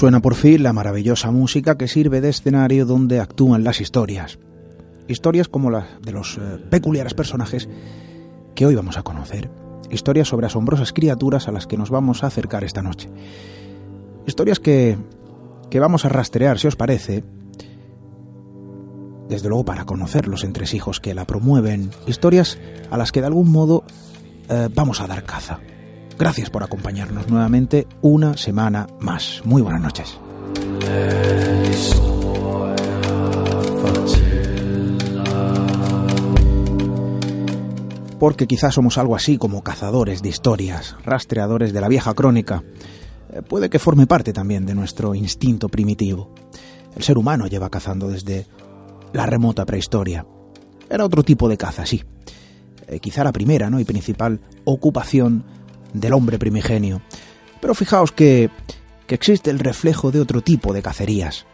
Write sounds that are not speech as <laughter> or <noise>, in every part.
Suena por fin la maravillosa música que sirve de escenario donde actúan las historias. Historias como las de los eh, peculiares personajes que hoy vamos a conocer. Historias sobre asombrosas criaturas a las que nos vamos a acercar esta noche. Historias que, que vamos a rastrear, si os parece, desde luego para conocer los entresijos que la promueven. Historias a las que de algún modo eh, vamos a dar caza. Gracias por acompañarnos nuevamente una semana más. Muy buenas noches. Porque quizás somos algo así como cazadores de historias, rastreadores de la vieja crónica. Eh, puede que forme parte también de nuestro instinto primitivo. El ser humano lleva cazando desde la remota prehistoria. Era otro tipo de caza, sí. Eh, quizá la primera ¿no? y principal ocupación del hombre primigenio. Pero fijaos que, que existe el reflejo de otro tipo de cacerías,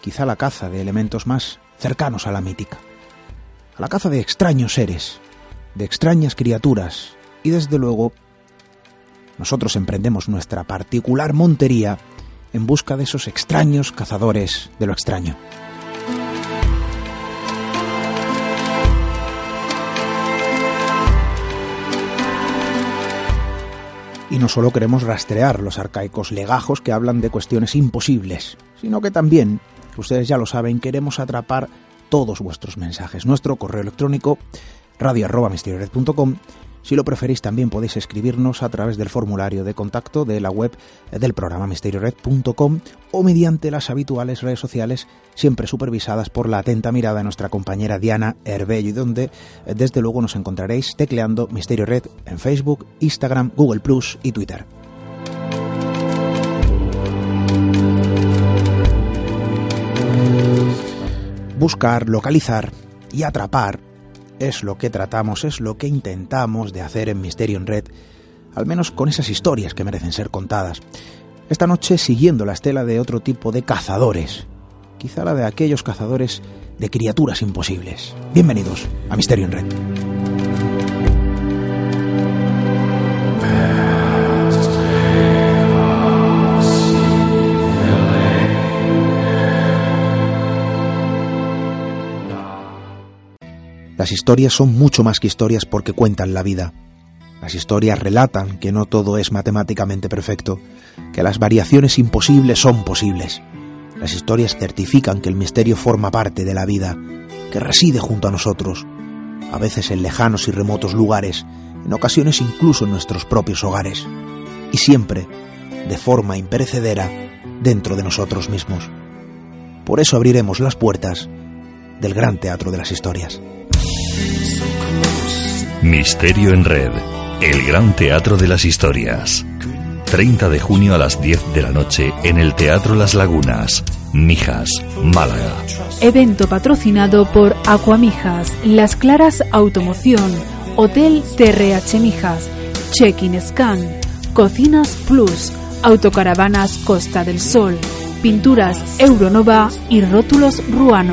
quizá la caza de elementos más cercanos a la mítica, a la caza de extraños seres, de extrañas criaturas, y desde luego nosotros emprendemos nuestra particular montería en busca de esos extraños cazadores de lo extraño. Y no solo queremos rastrear los arcaicos legajos que hablan de cuestiones imposibles, sino que también, ustedes ya lo saben, queremos atrapar todos vuestros mensajes. Nuestro correo electrónico radio.misteriored.com si lo preferís, también podéis escribirnos a través del formulario de contacto de la web del programa misteriored.com o mediante las habituales redes sociales, siempre supervisadas por la atenta mirada de nuestra compañera Diana Herbello, y donde desde luego nos encontraréis tecleando Misterio Red en Facebook, Instagram, Google Plus y Twitter. Buscar, localizar y atrapar es lo que tratamos, es lo que intentamos de hacer en Misterio en Red, al menos con esas historias que merecen ser contadas. Esta noche siguiendo la estela de otro tipo de cazadores, quizá la de aquellos cazadores de criaturas imposibles. Bienvenidos a Misterio en Red. Las historias son mucho más que historias porque cuentan la vida. Las historias relatan que no todo es matemáticamente perfecto, que las variaciones imposibles son posibles. Las historias certifican que el misterio forma parte de la vida, que reside junto a nosotros, a veces en lejanos y remotos lugares, en ocasiones incluso en nuestros propios hogares, y siempre, de forma imperecedera, dentro de nosotros mismos. Por eso abriremos las puertas del gran teatro de las historias. Misterio en Red, el gran teatro de las historias. 30 de junio a las 10 de la noche en el Teatro Las Lagunas, Mijas, Málaga. evento patrocinado por Aquamijas, Las Claras Automoción, Hotel TRH Mijas, Check-in Scan, Cocinas Plus, Autocaravanas Costa del Sol, Pinturas Euronova y Rótulos Ruano.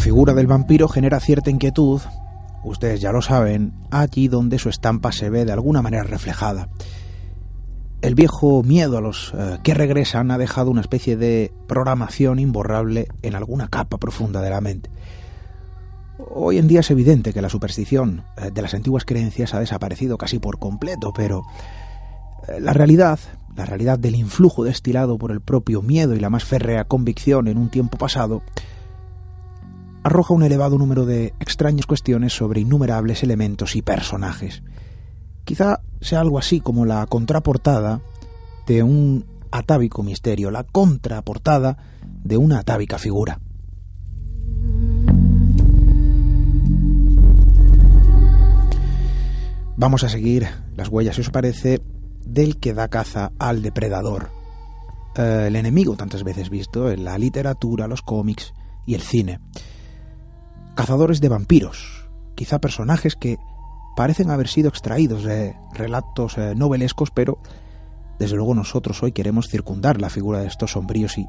Figura del vampiro genera cierta inquietud, ustedes ya lo saben, allí donde su estampa se ve de alguna manera reflejada. El viejo miedo a los eh, que regresan ha dejado una especie de programación imborrable en alguna capa profunda de la mente. Hoy en día es evidente que la superstición eh, de las antiguas creencias ha desaparecido casi por completo, pero eh, la realidad, la realidad del influjo destilado por el propio miedo y la más férrea convicción en un tiempo pasado, arroja un elevado número de extrañas cuestiones sobre innumerables elementos y personajes. Quizá sea algo así como la contraportada de un atávico misterio, la contraportada de una atávica figura. Vamos a seguir las huellas, si os parece, del que da caza al depredador. Eh, el enemigo tantas veces visto en la literatura, los cómics y el cine cazadores de vampiros, quizá personajes que parecen haber sido extraídos de relatos eh, novelescos, pero desde luego nosotros hoy queremos circundar la figura de estos sombríos y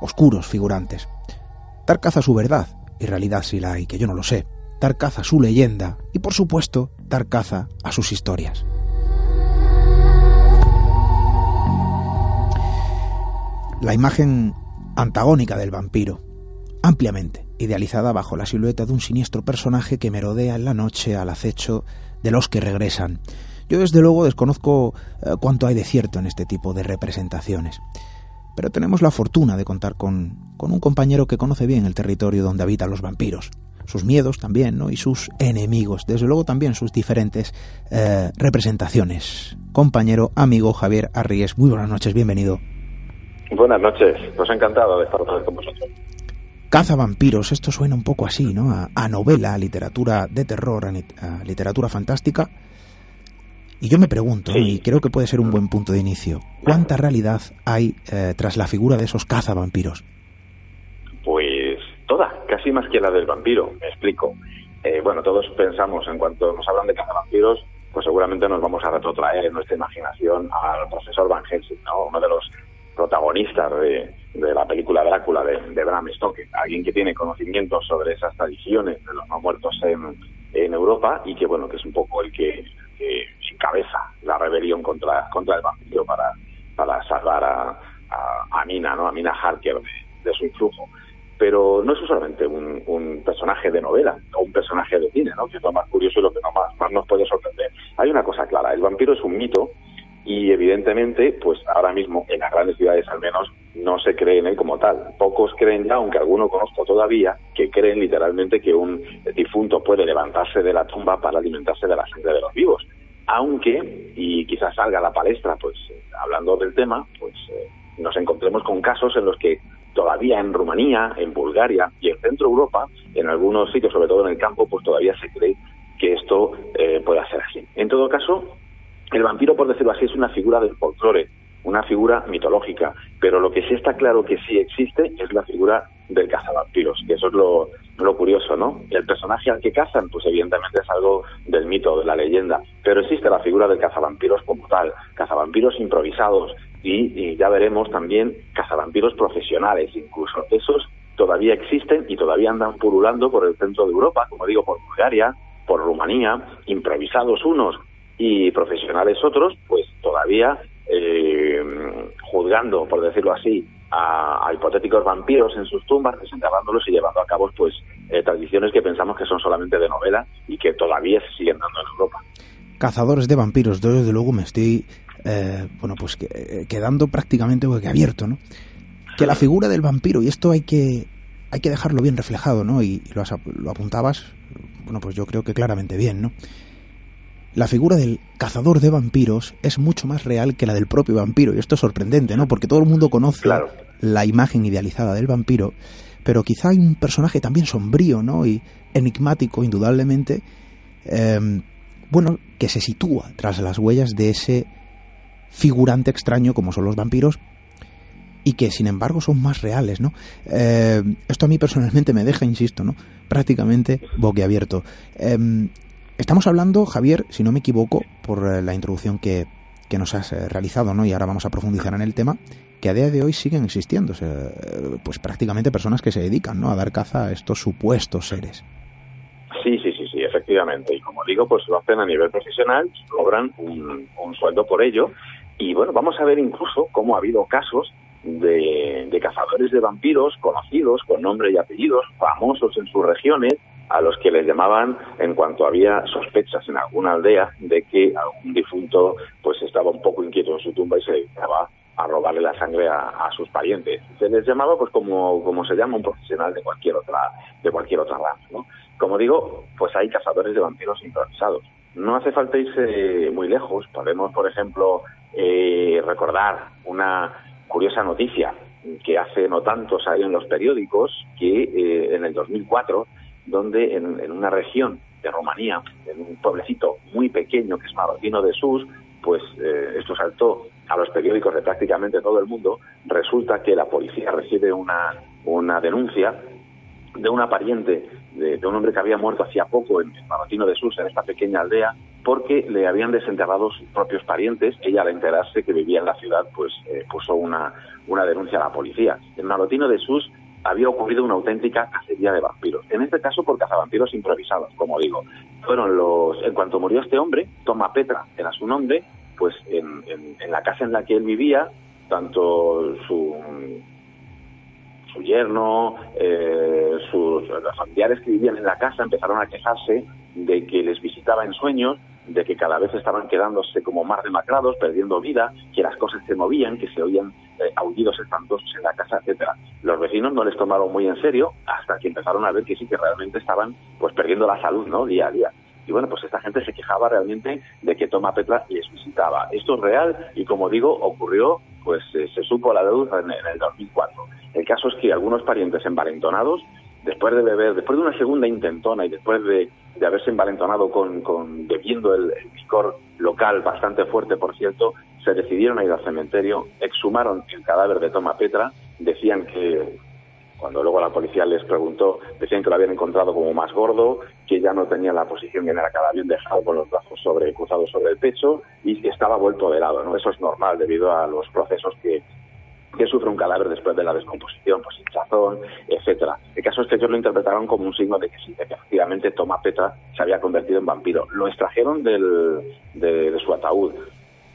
oscuros figurantes. Dar caza a su verdad, y realidad si la hay, que yo no lo sé. Dar caza a su leyenda y, por supuesto, dar caza a sus historias. La imagen antagónica del vampiro, ampliamente idealizada bajo la silueta de un siniestro personaje que merodea en la noche al acecho de los que regresan. Yo desde luego desconozco eh, cuánto hay de cierto en este tipo de representaciones, pero tenemos la fortuna de contar con, un compañero que conoce bien el territorio donde habitan los vampiros, sus miedos también, ¿no? y sus enemigos, desde luego también sus diferentes eh, representaciones. Compañero, amigo Javier Arries, muy buenas noches, bienvenido. Buenas noches, pues encantado de estar con vosotros. Caza vampiros, esto suena un poco así, ¿no? A, novela, a literatura de terror, a, literatura fantástica. Y yo me pregunto, y creo que puede ser un buen punto de inicio, ¿cuánta realidad hay eh, tras la figura de esos cazavampiros? Pues toda, casi más que la del vampiro, me explico. Eh, bueno, todos pensamos, en cuanto nos hablan de cazavampiros, pues seguramente nos vamos a retrotraer en nuestra imaginación al profesor Van Helsing, ¿no? uno de los protagonistas de, la película Drácula de, Bram Stoker, alguien que tiene conocimientos sobre esas tradiciones de los no muertos en, Europa y que bueno que es un poco el que, encabeza la rebelión contra, contra el vampiro para, para salvar a, a, Mina, ¿no? a Mina Harker de, su influjo. Pero no es solamente un, personaje de novela o un personaje de cine, ¿no? que es lo más curioso y lo que más, más nos puede sorprender. Hay una cosa clara, el vampiro es un mito y evidentemente, pues ahora mismo en las grandes ciudades al menos no se cree en él como tal. Pocos creen ya, aunque alguno conozco todavía, que creen literalmente que un difunto puede levantarse de la tumba para alimentarse de la sangre de los vivos. Aunque, y quizás salga a la palestra, pues hablando del tema, pues eh, nos encontremos con casos en los que todavía en Rumanía, en Bulgaria y en Centro Europa, en algunos sitios, sobre todo en el campo, pues todavía se cree que esto eh, pueda ser así. En todo caso, el vampiro, por decirlo así, es una figura del folclore, una figura mitológica, pero lo que sí está claro que sí existe es la figura del cazavampiros, que eso es lo, curioso, ¿no? El personaje al que cazan, pues evidentemente es algo del mito, de la leyenda, pero existe la figura del cazavampiros como tal, cazavampiros improvisados y, y ya veremos también cazavampiros profesionales incluso. Esos todavía existen y todavía andan pululando por el centro de Europa, como digo, por Bulgaria, por Rumanía, improvisados unos y profesionales otros, pues todavía eh, juzgando, por decirlo así, a, hipotéticos vampiros en sus tumbas, desenterrándolos y llevando a cabo pues eh, tradiciones que pensamos que son solamente de novela y que todavía se siguen dando en Europa. Cazadores de vampiros, yo desde luego me estoy eh, bueno pues eh, quedando prácticamente abierto, ¿no? Que la figura del vampiro, y esto hay que hay que dejarlo bien reflejado, ¿no? Y, lo, lo apuntabas, bueno, pues yo creo que claramente bien, ¿no? La figura del cazador de vampiros es mucho más real que la del propio vampiro. Y esto es sorprendente, ¿no? Porque todo el mundo conoce la imagen idealizada del vampiro, pero quizá hay un personaje también sombrío, ¿no? Y enigmático, indudablemente, em, bueno, que se sitúa tras las huellas de ese figurante extraño como son los vampiros y que sin embargo son más reales, ¿no? Em, esto a mí personalmente me deja, insisto, ¿no? Prácticamente boquiabierto. Eh, Estamos hablando, Javier, si no me equivoco, por eh, la introducción que, nos has eh, realizado, ¿no? Y ahora vamos a profundizar en el tema, que a día de hoy siguen existiendo, pues prácticamente personas que se dedican, ¿no? A dar caza a estos supuestos seres. Sí, sí, sí, sí, efectivamente. Y como digo, pues lo hacen a nivel profesional, cobran un, un sueldo por ello. Y bueno, vamos a ver incluso cómo ha habido casos de, de, cazadores de vampiros conocidos con nombre y apellidos, famosos en sus regiones, a los que les llamaban en cuanto había sospechas en alguna aldea de que algún difunto pues estaba un poco inquieto en su tumba y se dedicaba a robarle la sangre a, sus parientes. Se les llamaba pues como, como se llama un profesional de cualquier otra de cualquier otra rama, ¿no? Como digo, pues hay cazadores de vampiros improvisados. No hace falta irse muy lejos. Podemos, por ejemplo, eh, recordar una curiosa noticia que hace no tanto salió en los periódicos que eh, en el 2004 donde en, una región de Rumanía, en un pueblecito muy pequeño que es Marotino de Sus, pues eh, esto saltó a los periódicos de prácticamente todo el mundo, resulta que la policía recibe una, una denuncia de una pariente de, un hombre que había muerto hacía poco en, Marotino de Sus, en esta pequeña aldea, porque le habían desenterrado sus propios parientes. Ella, al enterarse que vivía en la ciudad, pues eh, puso una, una denuncia a la policía. En Marotino de Sus había ocurrido una auténtica cacería de vampiros. En este caso por cazavampiros improvisados, como digo. Fueron los, en cuanto murió este hombre, Toma Petra era su nombre, pues en, la casa en la que él vivía, tanto su, su yerno, eh, sus los familiares que vivían en la casa empezaron a quejarse de que les visitaba en sueños de que cada vez estaban quedándose como más demacrados, perdiendo vida, que las cosas se movían, que se oían eh, aullidos espantosos en la casa, etcétera. Los vecinos no les tomaron muy en serio hasta que empezaron a ver que sí que realmente estaban pues perdiendo la salud, ¿no? Día a día. Y bueno, pues esta gente se quejaba realmente de que Toma Petra les visitaba. Esto es real y como digo, ocurrió, pues eh, se supo la luz en, en el 2004. El caso es que algunos parientes envalentonados después de beber, después de una segunda intentona y después de, haberse envalentonado con, con bebiendo el, licor local bastante fuerte, por cierto, se decidieron a ir al cementerio, exhumaron el cadáver de Toma Petra, decían que cuando luego la policía les preguntó, decían que lo habían encontrado como más gordo, que ya no tenía la posición bien era cada bien dejado con los brazos sobre, cruzados sobre el pecho y que estaba vuelto de lado. ¿no? Eso es normal debido a los procesos que, que sufre un cadáver después de la descomposición, pues hinchazón, etcétera. El caso es que ellos lo interpretaron como un signo de que sí, que efectivamente Toma Petra se había convertido en vampiro. Lo extrajeron del, de, su ataúd,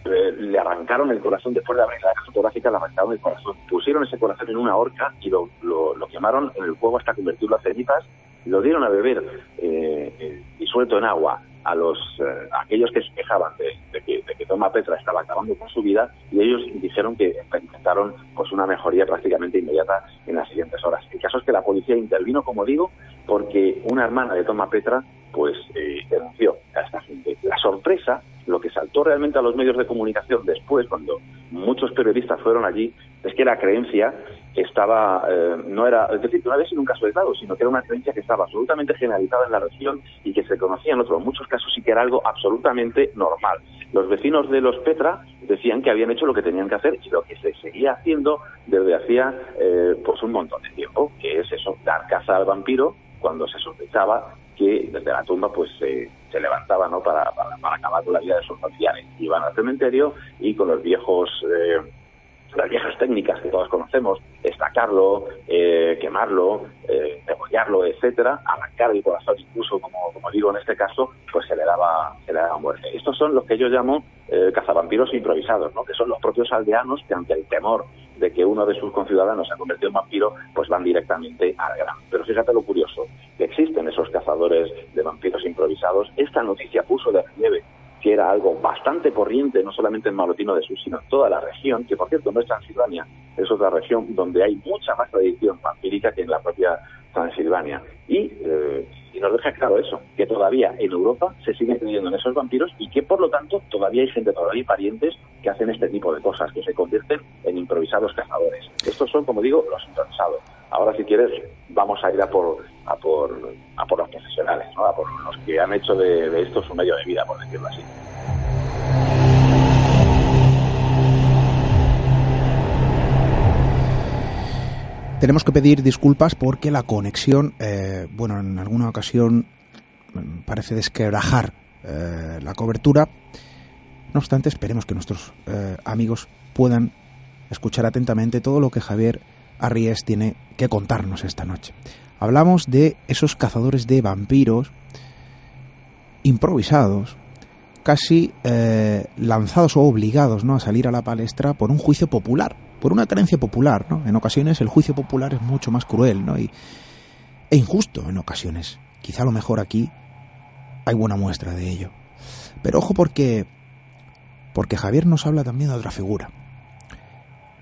eh, le arrancaron el corazón, después de abrir la caja fotográfica, le arrancaron el corazón, pusieron ese corazón en una horca y lo, lo, quemaron en el fuego hasta convertirlo a cenizas, lo dieron a beber eh, eh, disuelto en agua a los eh, aquellos que se quejaban de, que, de, que, Toma Petra estaba acabando con su vida y ellos dijeron que intentaron pues una mejoría prácticamente inmediata en las siguientes horas. El caso es que la policía intervino, como digo, porque una hermana de Toma Petra pues eh, denunció a esta gente. La sorpresa, lo que saltó realmente a los medios de comunicación después, cuando muchos periodistas fueron allí, es que la creencia estaba, eh, no era, es decir, no había sido un caso aislado, sino que era una creencia que estaba absolutamente generalizada en la región y que se conocía en otros muchos casos y que era algo absolutamente normal. Los vecinos de los Petra decían que habían hecho lo que tenían que hacer y lo que se seguía haciendo desde hacía eh, pues un montón de tiempo, que es eso, dar caza al vampiro cuando se sospechaba que desde la tumba pues se levantaba ¿no? para, para, acabar con la vida de sus familiares. Iban al cementerio y con los viejos... Eh, las viejas técnicas que todos conocemos, estacarlo, eh, quemarlo, eh, degollarlo, etcétera, arrancar el corazón incluso, como, como digo en este caso, pues se le daba, se le daba muerte. Estos son los que yo llamo eh, cazavampiros improvisados, ¿no? que son los propios aldeanos que ante el temor de que uno de sus conciudadanos se ha convertido en vampiro, pues van directamente al grano. Pero fíjate lo curioso, que existen esos cazadores de vampiros improvisados. Esta noticia puso de relieve que era algo bastante corriente, no solamente en Malotino de Sur, sino en toda la región, que por cierto no es Transilvania, es otra región donde hay mucha más tradición vampírica que en la propia Transilvania. Y, eh, y nos deja claro eso, que todavía en Europa se sigue creyendo en esos vampiros y que por lo tanto todavía hay gente, todavía hay parientes que hacen este tipo de cosas, que se convierten en improvisados cazadores. Estos son, como digo, los improvisados. Ahora, si quieres, vamos a ir a por, a por, a por los profesionales, ¿no? a por los que han hecho de, de esto su medio de vida, por decirlo así. Tenemos que pedir disculpas porque la conexión, eh, bueno, en alguna ocasión mm, parece desquebrajar eh, la cobertura. No obstante, esperemos que nuestros eh, amigos puedan escuchar atentamente todo lo que Javier Arries tiene que contarnos esta noche. Hablamos de esos cazadores de vampiros improvisados, casi lanzados o obligados ¿no? a salir a la palestra por un juicio popular, por una creencia popular. ¿no? En ocasiones el juicio popular es mucho más cruel ¿no? y, e injusto en ocasiones. Quizá a lo mejor aquí hay buena muestra de ello. Pero ojo porque, porque Javier nos habla también de otra figura.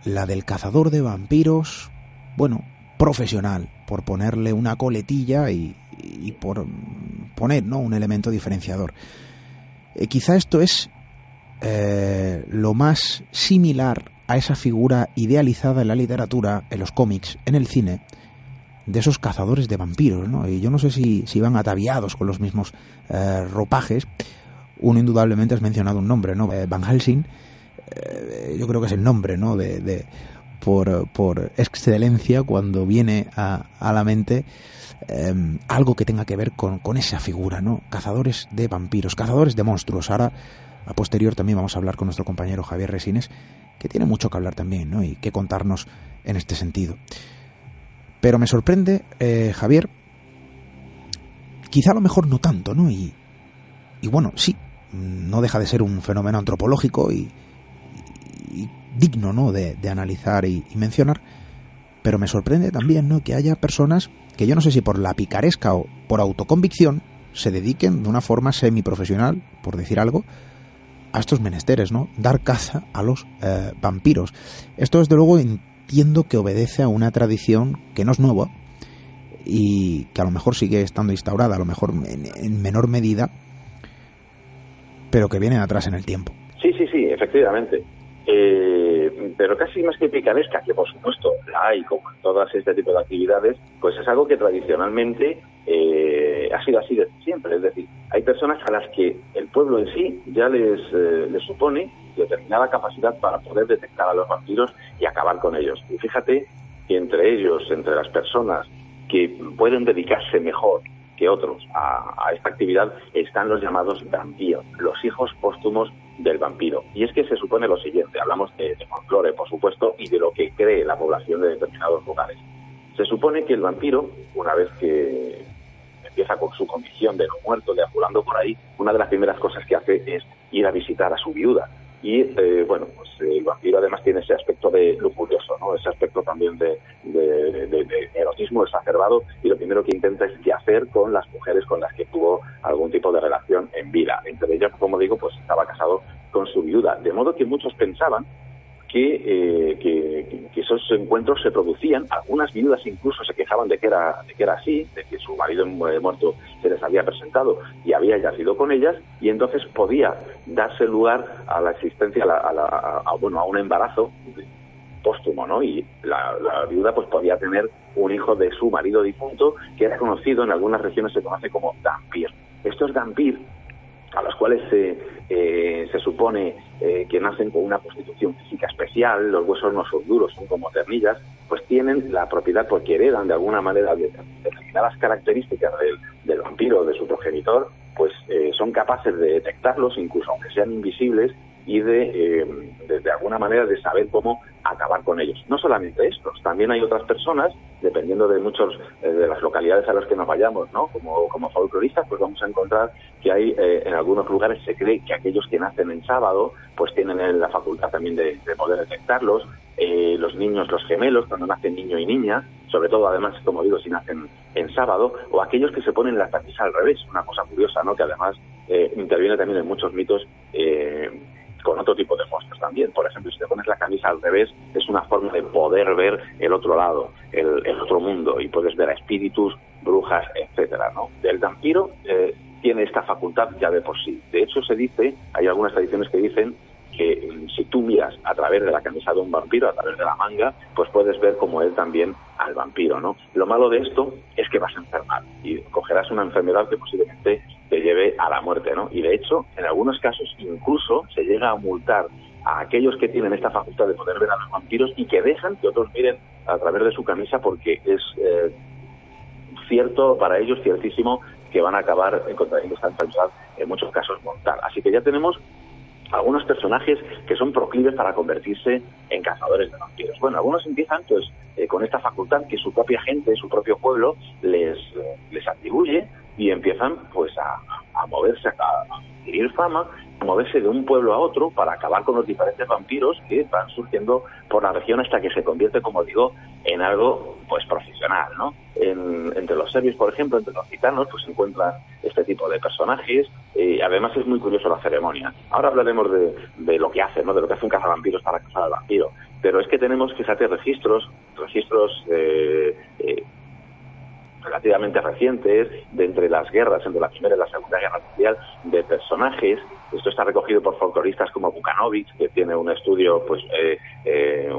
La del cazador de vampiros, bueno, profesional, por ponerle una coletilla y, y por poner ¿no? un elemento diferenciador. Eh, quizá esto es eh, lo más similar a esa figura idealizada en la literatura, en los cómics, en el cine, de esos cazadores de vampiros, ¿no? Y yo no sé si, si van ataviados con los mismos eh, ropajes. Uno indudablemente has mencionado un nombre, ¿no? Eh, Van Helsing. Eh, yo creo que es el nombre, ¿no? De, de por, por, excelencia cuando viene a, a la mente eh, algo que tenga que ver con, con, esa figura, ¿no? Cazadores de vampiros, cazadores de monstruos. Ahora, a posterior, también vamos a hablar con nuestro compañero Javier Resines, que tiene mucho que hablar también, ¿no? Y que contarnos en este sentido. Pero me sorprende, eh, Javier, quizá a lo mejor no tanto, ¿no? Y, y bueno, sí, no deja de ser un fenómeno antropológico y, digno, ¿no? De, analizar y, y, mencionar, pero me sorprende también, ¿no? Que haya personas que yo no sé si por la picaresca o por autoconvicción se dediquen de una forma semiprofesional, por decir algo, a estos menesteres, ¿no? Dar caza a los eh, vampiros. Esto, desde luego, entiendo que obedece a una tradición que no es nueva y que a lo mejor sigue estando instaurada, a lo mejor en, en menor medida, pero que viene atrás en el tiempo. Sí, sí, sí, efectivamente. Eh, pero casi más que picaresca, que por supuesto la hay como todas este tipo de actividades, pues es algo que tradicionalmente eh, ha sido así desde siempre. Es decir, hay personas a las que el pueblo en sí ya les, eh, les supone determinada capacidad para poder detectar a los vampiros y acabar con ellos. Y fíjate que entre ellos, entre las personas que pueden dedicarse mejor que otros a, a, esta actividad están los llamados vampiros, los hijos póstumos del vampiro. Y es que se supone lo siguiente, hablamos de, de folclore, por supuesto, y de lo que cree la población de determinados lugares. Se supone que el vampiro, una vez que empieza con su condición de no muerto, deambulando por ahí, una de las primeras cosas que hace es ir a visitar a su viuda. Y eh, bueno, pues el vampiro además tiene ese aspecto de lujurioso, ¿no? Ese aspecto también de, de, erotismo exacerbado y lo primero que intenta es qué hacer con las mujeres con las que tuvo algún tipo de relación en vida. Entre ellas, como digo, pues estaba casado con su viuda. De modo que muchos pensaban que, eh, que, esos encuentros se producían. Algunas viudas incluso se quejaban de que era, de que era así, de que su marido muerto se les había presentado y había yacido con ellas, y entonces podía darse lugar a la existencia, a, la, a, la, a bueno, a un embarazo póstumo, ¿no? Y la, la, viuda pues podía tener un hijo de su marido difunto, que era conocido, en algunas regiones se conoce como Dampir. Estos Dampir a los cuales se, eh, se supone eh, que nacen con una constitución física especial, los huesos no son duros, son como ternillas, pues tienen la propiedad porque heredan de alguna manera determinadas características del, del vampiro, de su progenitor, pues eh, son capaces de detectarlos, incluso aunque sean invisibles, y de, eh, de, alguna manera de saber cómo acabar con ellos. No solamente estos, también hay otras personas, dependiendo de muchos eh, de las localidades a las que nos vayamos, ¿no? Como, como folcloristas, pues vamos a encontrar que hay eh, en algunos lugares se cree que aquellos que nacen en sábado, pues tienen la facultad también de, poder detectarlos. Eh, los niños, los gemelos, cuando nacen niño y niña, sobre todo además, como digo, si nacen en sábado, o aquellos que se ponen la camisa al revés, una cosa curiosa, ¿no? Que además interviene también en muchos mitos con otro tipo de monstruos también. Por ejemplo, si te pones la camisa al revés, es una forma de poder ver el otro lado, el, otro mundo, y puedes ver a espíritus, brujas, etcétera, ¿no? El vampiro eh, tiene esta facultad ya de por sí. De hecho, se dice, hay algunas tradiciones que dicen que mm, si tú miras a través de la camisa de un vampiro, a través de la manga, pues puedes ver como él también al vampiro, ¿no? Lo malo de esto es que vas a enfermar y cogerás una enfermedad que posiblemente a la muerte, ¿no? Y de hecho, en algunos casos incluso se llega a multar a aquellos que tienen esta facultad de poder ver a los vampiros y que dejan que otros miren a través de su camisa porque es eh, cierto para ellos, ciertísimo, que van a acabar contrayendo esta enfermedad en muchos casos mortal. Así que ya tenemos algunos personajes que son proclives para convertirse en cazadores de vampiros. Bueno, algunos empiezan pues eh, con esta facultad que su propia gente, su propio pueblo les, les atribuye y empiezan pues a, moverse, a, adquirir fama, a moverse de un pueblo a otro para acabar con los diferentes vampiros que van surgiendo por la región hasta que se convierte, como digo, en algo pues profesional, ¿no? entre los serbios, por ejemplo, entre los gitanos, pues se encuentran este tipo de personajes. y además es muy curioso la ceremonia. Ahora hablaremos de, lo que hace, ¿no? De lo que hace un cazavampiros para cazar al vampiro. Pero es que tenemos, fíjate, registros, registros eh, eh, relativamente recientes, de entre las guerras, entre la Primera y la Segunda Guerra Mundial, de personajes. Esto está recogido por folcloristas como Bukanovic, que tiene un estudio pues eh, eh,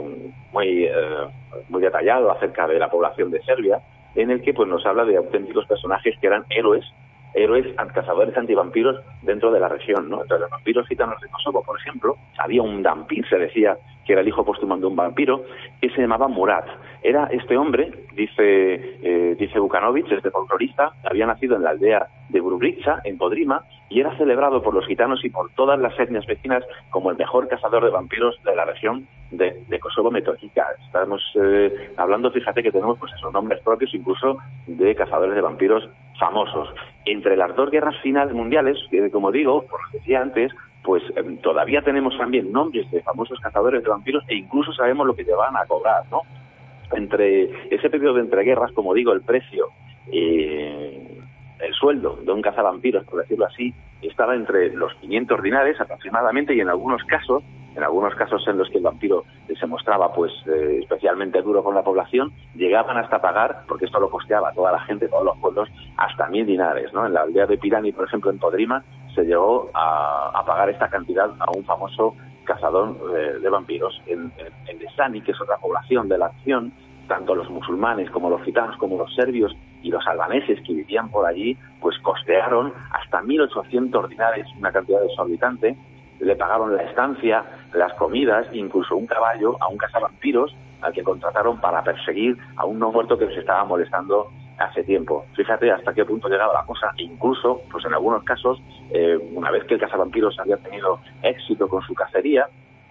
muy, eh, muy detallado acerca de la población de Serbia, en el que pues nos habla de auténticos personajes que eran héroes héroes cazadores antivampiros dentro de la región, ¿no? Entre los vampiros gitanos de Kosovo, por ejemplo, había un dampir, se decía que era el hijo póstumo de un vampiro, que se llamaba Murat. Era este hombre, dice, eh, dice Bukanovic, este folclorista, había nacido en la aldea de Brubrica, en Podrima, y era celebrado por los gitanos y por todas las etnias vecinas como el mejor cazador de vampiros de la región de, Kosovo Metólica. Estamos eh, hablando, fíjate que tenemos pues esos nombres propios incluso de cazadores de vampiros famosos. Entre las dos guerras finales mundiales, como digo, por lo que decía antes, pues em, todavía tenemos también nombres de famosos cazadores de vampiros e incluso sabemos lo que llevan a cobrar, ¿no? Entre ese periodo de entreguerras, como digo, el precio, eh, el sueldo de un cazavampiros, por decirlo así, estaba entre los 500 ordinarios aproximadamente y en algunos casos, en algunos casos en los que el vampiro se mostraba pues eh, especialmente duro con la población, llegaban hasta pagar, porque esto lo costeaba toda la gente, todos los pueblos, hasta mil dinares, ¿no? En la aldea de Pirani, por ejemplo, en Podrima, se llegó a, pagar esta cantidad a un famoso cazador eh, de vampiros. En, en, Desani, que es otra población de la acción, tanto los musulmanes como los gitanos como los serbios y los albaneses que vivían por allí, pues costearon hasta 1.800 dinares, una cantidad exorbitante, le pagaron la estancia, las comidas, incluso un caballo a un cazavampiros al que contrataron para perseguir a un no muerto que les estaba molestando hace tiempo. Fíjate hasta qué punto llegaba la cosa. Incluso, pues en algunos casos, eh, una vez que el cazavampiros había tenido éxito con su cacería,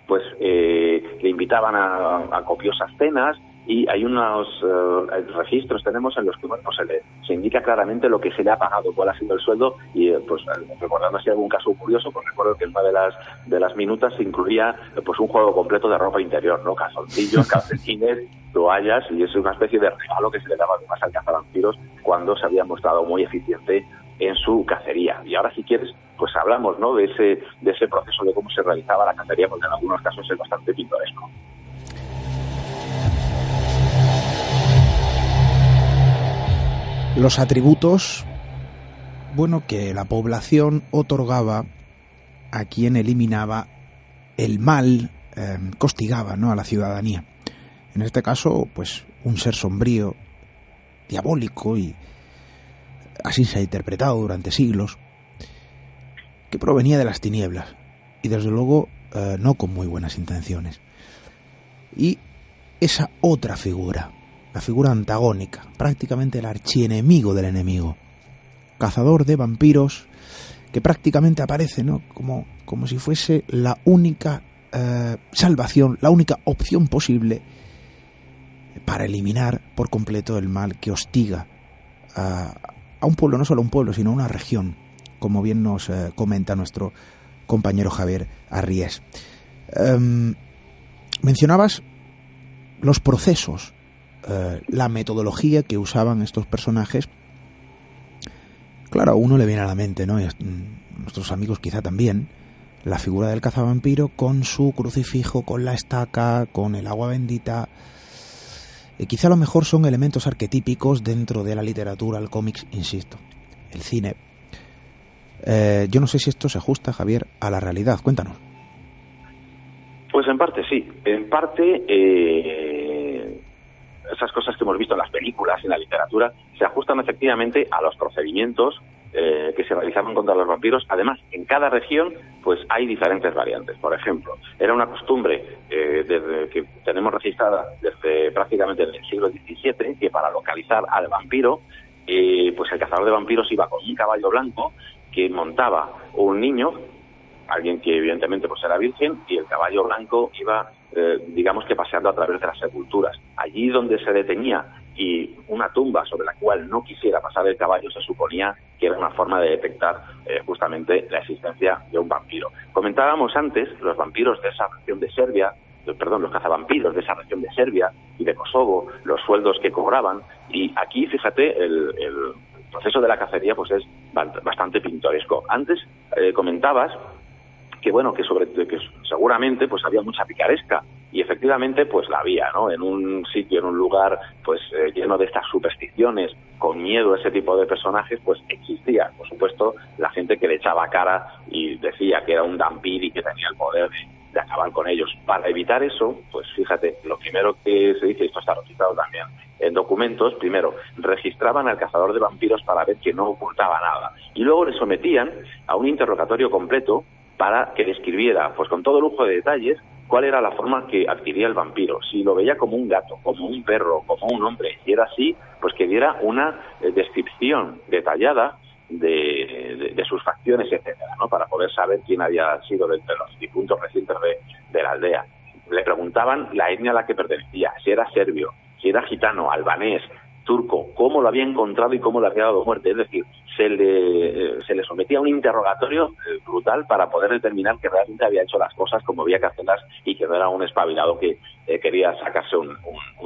pues eh, le invitaban a, copiosas cenas y hay unos eh, registros tenemos en los que bueno, se, le, se indica claramente lo que se le ha pagado, cuál ha sido el sueldo y pues recordando así algún caso curioso, pues recuerdo que en una de las de las minutas incluía pues un juego completo de ropa interior, ¿no? Calzoncillos, <laughs> calcetines, toallas y es una especie de regalo que se le daba además al cazavampiros cuando se había mostrado muy eficiente en su cacería. Y ahora si quieres, pues hablamos ¿no? de, ese, de ese proceso de cómo se realizaba la cacería, porque en algunos casos es bastante pintoresco. Los atributos, bueno, que la población otorgaba a quien eliminaba el mal, eh, ¿no? a la ciudadanía. En este caso, pues un ser sombrío, diabólico y así se ha interpretado durante siglos, que provenía de las tinieblas y desde luego eh, no con muy buenas intenciones. Y esa otra figura, la figura antagónica, prácticamente el archienemigo del enemigo, cazador de vampiros, que prácticamente aparece ¿no? como, como si fuese la única eh, salvación, la única opción posible para eliminar por completo el mal que hostiga a, un pueblo, no solo a un pueblo, sino a una región, como bien nos eh, comenta nuestro compañero Javier Arries. Em, mencionabas los procesos, eh, la metodología que usaban estos personajes. Claro, a uno le viene a la mente, ¿no? Y a nuestros amigos quizá también, la figura del cazavampiro con su crucifijo, con la estaca, con el agua bendita. Y quizá a lo mejor son elementos arquetípicos dentro de la literatura, el cómics, insisto, el cine. Eh, yo no sé si esto se ajusta, Javier, a la realidad. Cuéntanos. Pues en parte sí. En parte eh, esas cosas que hemos visto en las películas y en la literatura se ajustan efectivamente a los procedimientos eh, que se realizaban contra los vampiros. Además, en cada región, pues hay diferentes variantes. Por ejemplo, era una costumbre eh, que tenemos registrada desde prácticamente el siglo XVII que para localizar al vampiro, eh, pues el cazador de vampiros iba con un caballo blanco que montaba un niño, alguien que evidentemente pues era virgen, y el caballo blanco iba, digamos que paseando a través de las sepulturas. Allí donde se detenía y una tumba sobre la cual no quisiera pasar el caballo se suponía que era una forma de detectar eh, justamente la existencia de un vampiro. Comentábamos antes los vampiros de esa región de Serbia, eh, perdón, los cazavampiros de esa región de Serbia y de Kosovo, los sueldos que cobraban y aquí, fíjate, el, proceso de la cacería pues es bastante pintoresco. Antes eh, comentabas que bueno que sobre que seguramente pues había mucha picaresca. Y efectivamente pues la había no en un sitio en un lugar pues eh, lleno de estas supersticiones con miedo a ese tipo de personajes pues existía. Por supuesto la gente que le echaba cara y decía que era un dampir y que tenía el poder de, acabar con ellos. Para evitar eso pues fíjate lo primero que se dice esto está registrado también en documentos primero registraban al cazador de vampiros para ver que no ocultaba nada. Y luego le sometían a un interrogatorio completo para que describiera, pues con todo lujo de detalles, cuál era la forma que adquiría el vampiro. Si lo veía como un gato, como un perro, como un hombre, y era así, pues que diera una eh, descripción detallada de, sus facciones, etcétera, ¿no? Para poder saber quién había sido de, los difuntos recientes de, la aldea. Le preguntaban la etnia a la que pertenecía, si era serbio, si era gitano, albanés, turco, cómo lo había encontrado y cómo le había dado muerte. Es decir, se le, eh, se le sometía a un interrogatorio eh, brutal para poder determinar que realmente había hecho las cosas como había que hacerlas y que no era un espabilado que eh, quería sacarse un,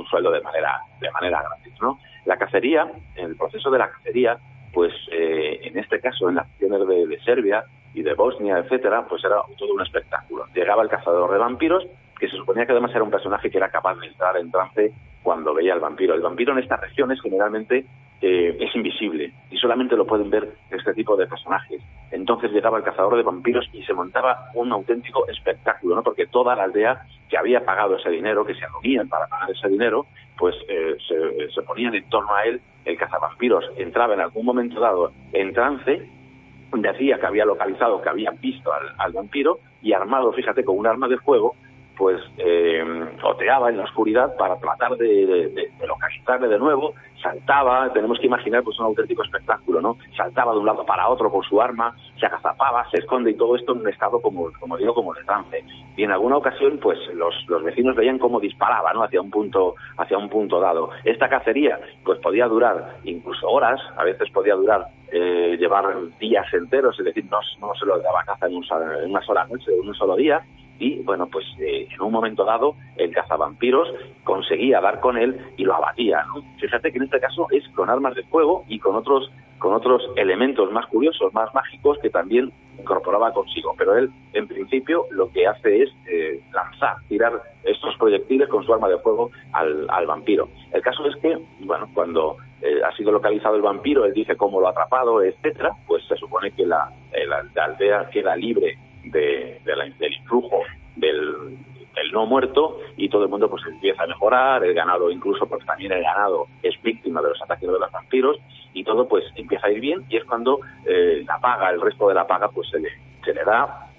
sueldo de manera, de manera gratis. ¿no? La cacería, el proceso de la cacería, pues en este caso en las acciones de, de Serbia y de Bosnia, etcétera, pues era todo un espectáculo. Llegaba el cazador de vampiros, que se suponía que además era un personaje que era capaz de entrar en trance cuando veía al vampiro. El vampiro en estas regiones generalmente eh, es invisible y solamente lo pueden ver este tipo de personajes. Entonces llegaba el cazador de vampiros y se montaba un auténtico espectáculo, ¿no? Porque toda la aldea que había pagado ese dinero, que se reunían para pagar ese dinero, pues eh, se, ponían en torno a él. El cazavampiros entraba en algún momento dado en trance decía que había localizado, que había visto al, al, vampiro y armado, fíjate, con un arma de fuego, pues eh, oteaba en la oscuridad para tratar de, localizarle de nuevo, saltaba, tenemos que imaginar pues un auténtico espectáculo, ¿no? Saltaba de un lado para otro con su arma, se agazapaba, se esconde y todo esto en un estado como, digo, como de trance. Y en alguna ocasión, pues los, los vecinos veían cómo disparaba, ¿no? Hacia un punto, hacia un punto dado. Esta cacería, pues podía durar incluso horas, a veces podía durar eh, llevar días enteros, es decir, no, no se lo daba caza en, en una noche, en un solo día, y bueno, pues eh, en un momento dado el cazavampiros conseguía dar con él y lo abatía. ¿no? Fíjate que en este caso es con armas de fuego y con otros con otros elementos más curiosos, más mágicos que también incorporaba consigo. Pero él, en principio, lo que hace es eh, lanzar, tirar estos proyectiles con su arma de fuego al, vampiro. El caso es que, bueno, cuando eh, ha sido localizado el vampiro, él dice cómo lo ha atrapado, etcétera, pues se supone que la, la aldea queda libre de, del influjo del, no muerto y todo el mundo pues empieza a mejorar, el ganado incluso pues también el ganado es víctima de los ataques de los vampiros y todo pues empieza a ir bien y es cuando eh, la paga, el resto de la paga pues se le, se le da,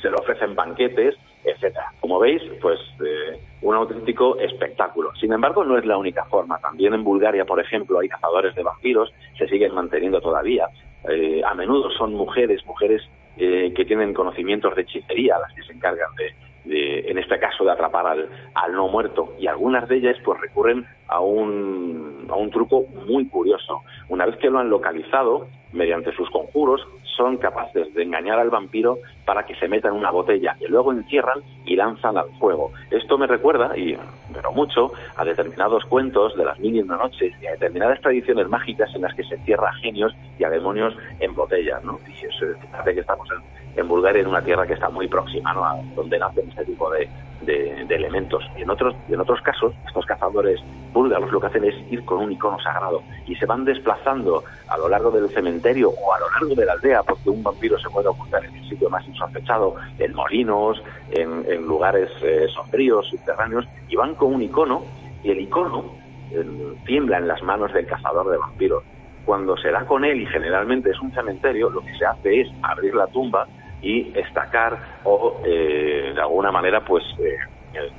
se le ofrecen banquetes, etcétera. Como veis, pues eh, un auténtico espectáculo. Sin embargo, no es la única forma. También en Bulgaria, por ejemplo, hay cazadores de vampiros, se siguen manteniendo todavía. Eh, a menudo son mujeres, mujeres eh, que tienen conocimientos de hechicería, las que se encargan de, en este caso de atrapar al, al, no muerto. Y algunas de ellas pues recurren a un, a un truco muy curioso. Una vez que lo han localizado, mediante sus conjuros, son capaces de engañar al vampiro para que se meta en una botella y luego encierran y lanzan al fuego. Esto me recuerda, y pero mucho, a determinados cuentos de las mil y una noches y a determinadas tradiciones mágicas en las que se encierra a genios y a demonios en botellas, ¿no? Y eso, fíjate que estamos en, en Bulgaria, en una tierra que está muy próxima, ¿no? A donde nacen este tipo de, de, elementos. Y en otros, en otros casos, estos cazadores búlgaros lo que hacen es ir con un icono sagrado y se van desplazando a lo largo del cementerio o a lo largo de la aldea, porque un vampiro se puede ocultar en el sitio más insospechado, en molinos, en, lugares eh, sombríos, subterráneos, y van con un icono y el icono eh, tiembla en las manos del cazador de vampiros. Cuando se da con él, y generalmente es un cementerio, lo que se hace es abrir la tumba y estacar o eh, de alguna manera pues eh,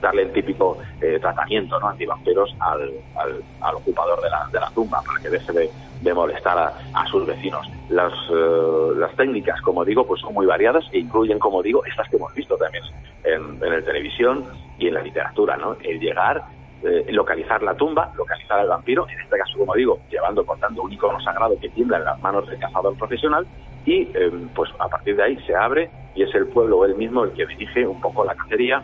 darle el típico eh, tratamiento ¿no? antivampiros al, al, ocupador de la, de la, tumba para que deje de, de molestar a, sus vecinos. Las, las técnicas, como digo, pues son muy variadas e incluyen, como digo, estas que hemos visto también en, en la televisión y en la literatura, ¿no? El llegar localizar la tumba, localizar al vampiro, en este caso, como digo, llevando, por un icono sagrado que tiembla en las manos del cazador profesional y em, pues a partir de ahí se abre y es el pueblo él mismo el que dirige un poco la cacería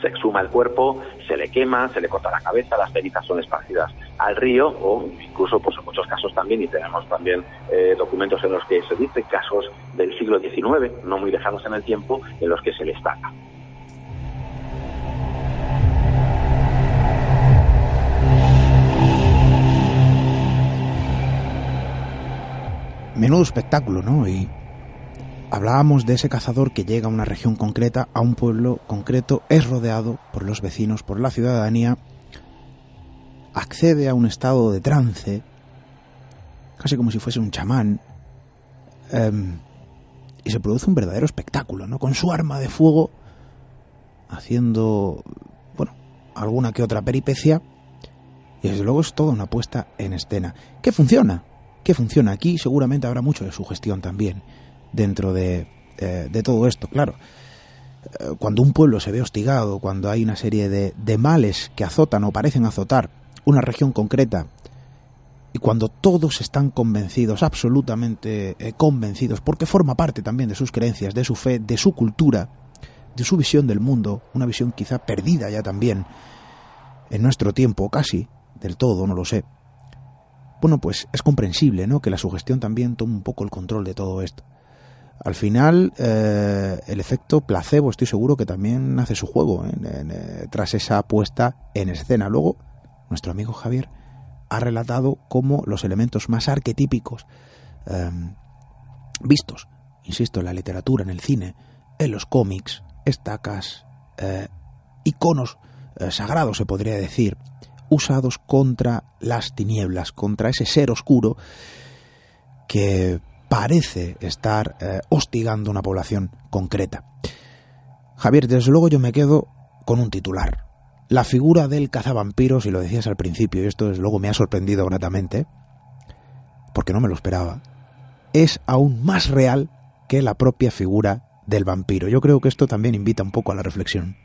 se exhuma el cuerpo, se le quema, se le corta la cabeza, las cenizas son esparcidas al río o incluso pues en muchos casos también y tenemos también eh, documentos en los que se dice casos del siglo XIX, no muy lejanos en el tiempo, en los que se le estaca. Menudo espectáculo, ¿no? Y hablábamos de ese cazador que llega a una región concreta, a un pueblo concreto, es rodeado por los vecinos, por la ciudadanía, accede a un estado de trance, casi como si fuese un chamán, em, y se produce un verdadero espectáculo, ¿no? Con su arma de fuego, haciendo, bueno, alguna que otra peripecia, y desde luego es toda una puesta en escena, que funciona, que funciona aquí, seguramente habrá mucho de su gestión también dentro de, eh, de todo esto, claro. Eh, cuando un pueblo se ve hostigado, cuando hay una serie de, de males que azotan o parecen azotar una región concreta, y cuando todos están convencidos, absolutamente eh, convencidos, porque forma parte también de sus creencias, de su fe, de su cultura, de su visión del mundo, una visión quizá perdida ya también en nuestro tiempo, casi del todo, no lo sé, bueno, pues es comprensible, ¿no? Que la sugestión también tome un poco el control de todo esto. Al final, eh, el efecto placebo, estoy seguro que también hace su juego ¿eh? Eh, tras esa puesta en escena. Luego, nuestro amigo Javier ha relatado cómo los elementos más arquetípicos em, vistos, insisto, en la literatura, en el cine, en los cómics, estacas, iconos sagrados, se podría decir, usados contra las tinieblas, contra ese ser oscuro que parece estar eh, hostigando una población concreta. Javier, desde luego yo me quedo con un titular. La figura del cazavampiros, y lo decías al principio, y esto desde luego me ha sorprendido gratamente, porque no me lo esperaba, es aún más real que la propia figura del vampiro. Yo creo que esto también invita un poco a la reflexión.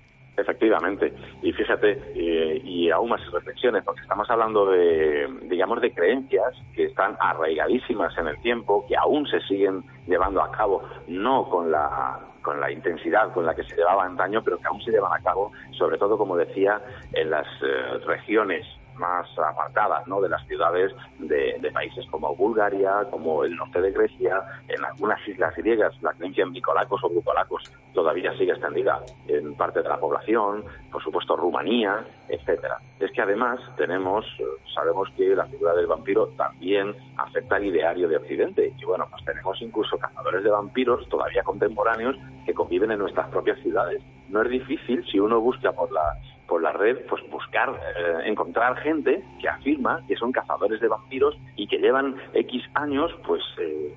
Efectivamente. Y fíjate, eh, y aún más reflexiones, porque estamos hablando de, digamos, de creencias que están arraigadísimas en el tiempo, que aún se siguen llevando a cabo, no con la, con la intensidad con la que se llevaba antaño, pero que aún se llevan a cabo, sobre todo, como decía, en las eh, regiones más apartadas ¿no? de las ciudades de, países como Bulgaria, como el norte de Grecia, en algunas islas griegas, la creencia en bicolacos o bucolacos todavía sigue extendida en parte de la población, por supuesto Rumanía, etcétera. Es que además tenemos, sabemos que la figura del vampiro también afecta al ideario de Occidente y bueno, pues tenemos incluso cazadores de vampiros todavía contemporáneos que conviven en nuestras propias ciudades. No es difícil si uno busca por la por la red, pues buscar, eh, encontrar gente que afirma que son cazadores de vampiros y que llevan X años, pues eh,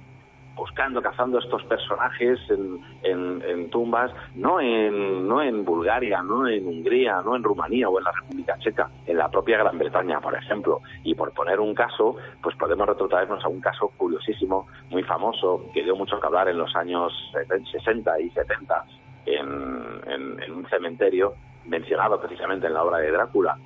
buscando, cazando estos personajes en, en, tumbas, no en, no en Bulgaria, no en Hungría, no en Rumanía o en la República Checa, en la propia Gran Bretaña, por ejemplo. Y por poner un caso, pues podemos retrotraernos a un caso curiosísimo, muy famoso, que dio mucho que hablar en los años 60 y 70 en, en un cementerio mencionado precisamente en la obra de Drácula,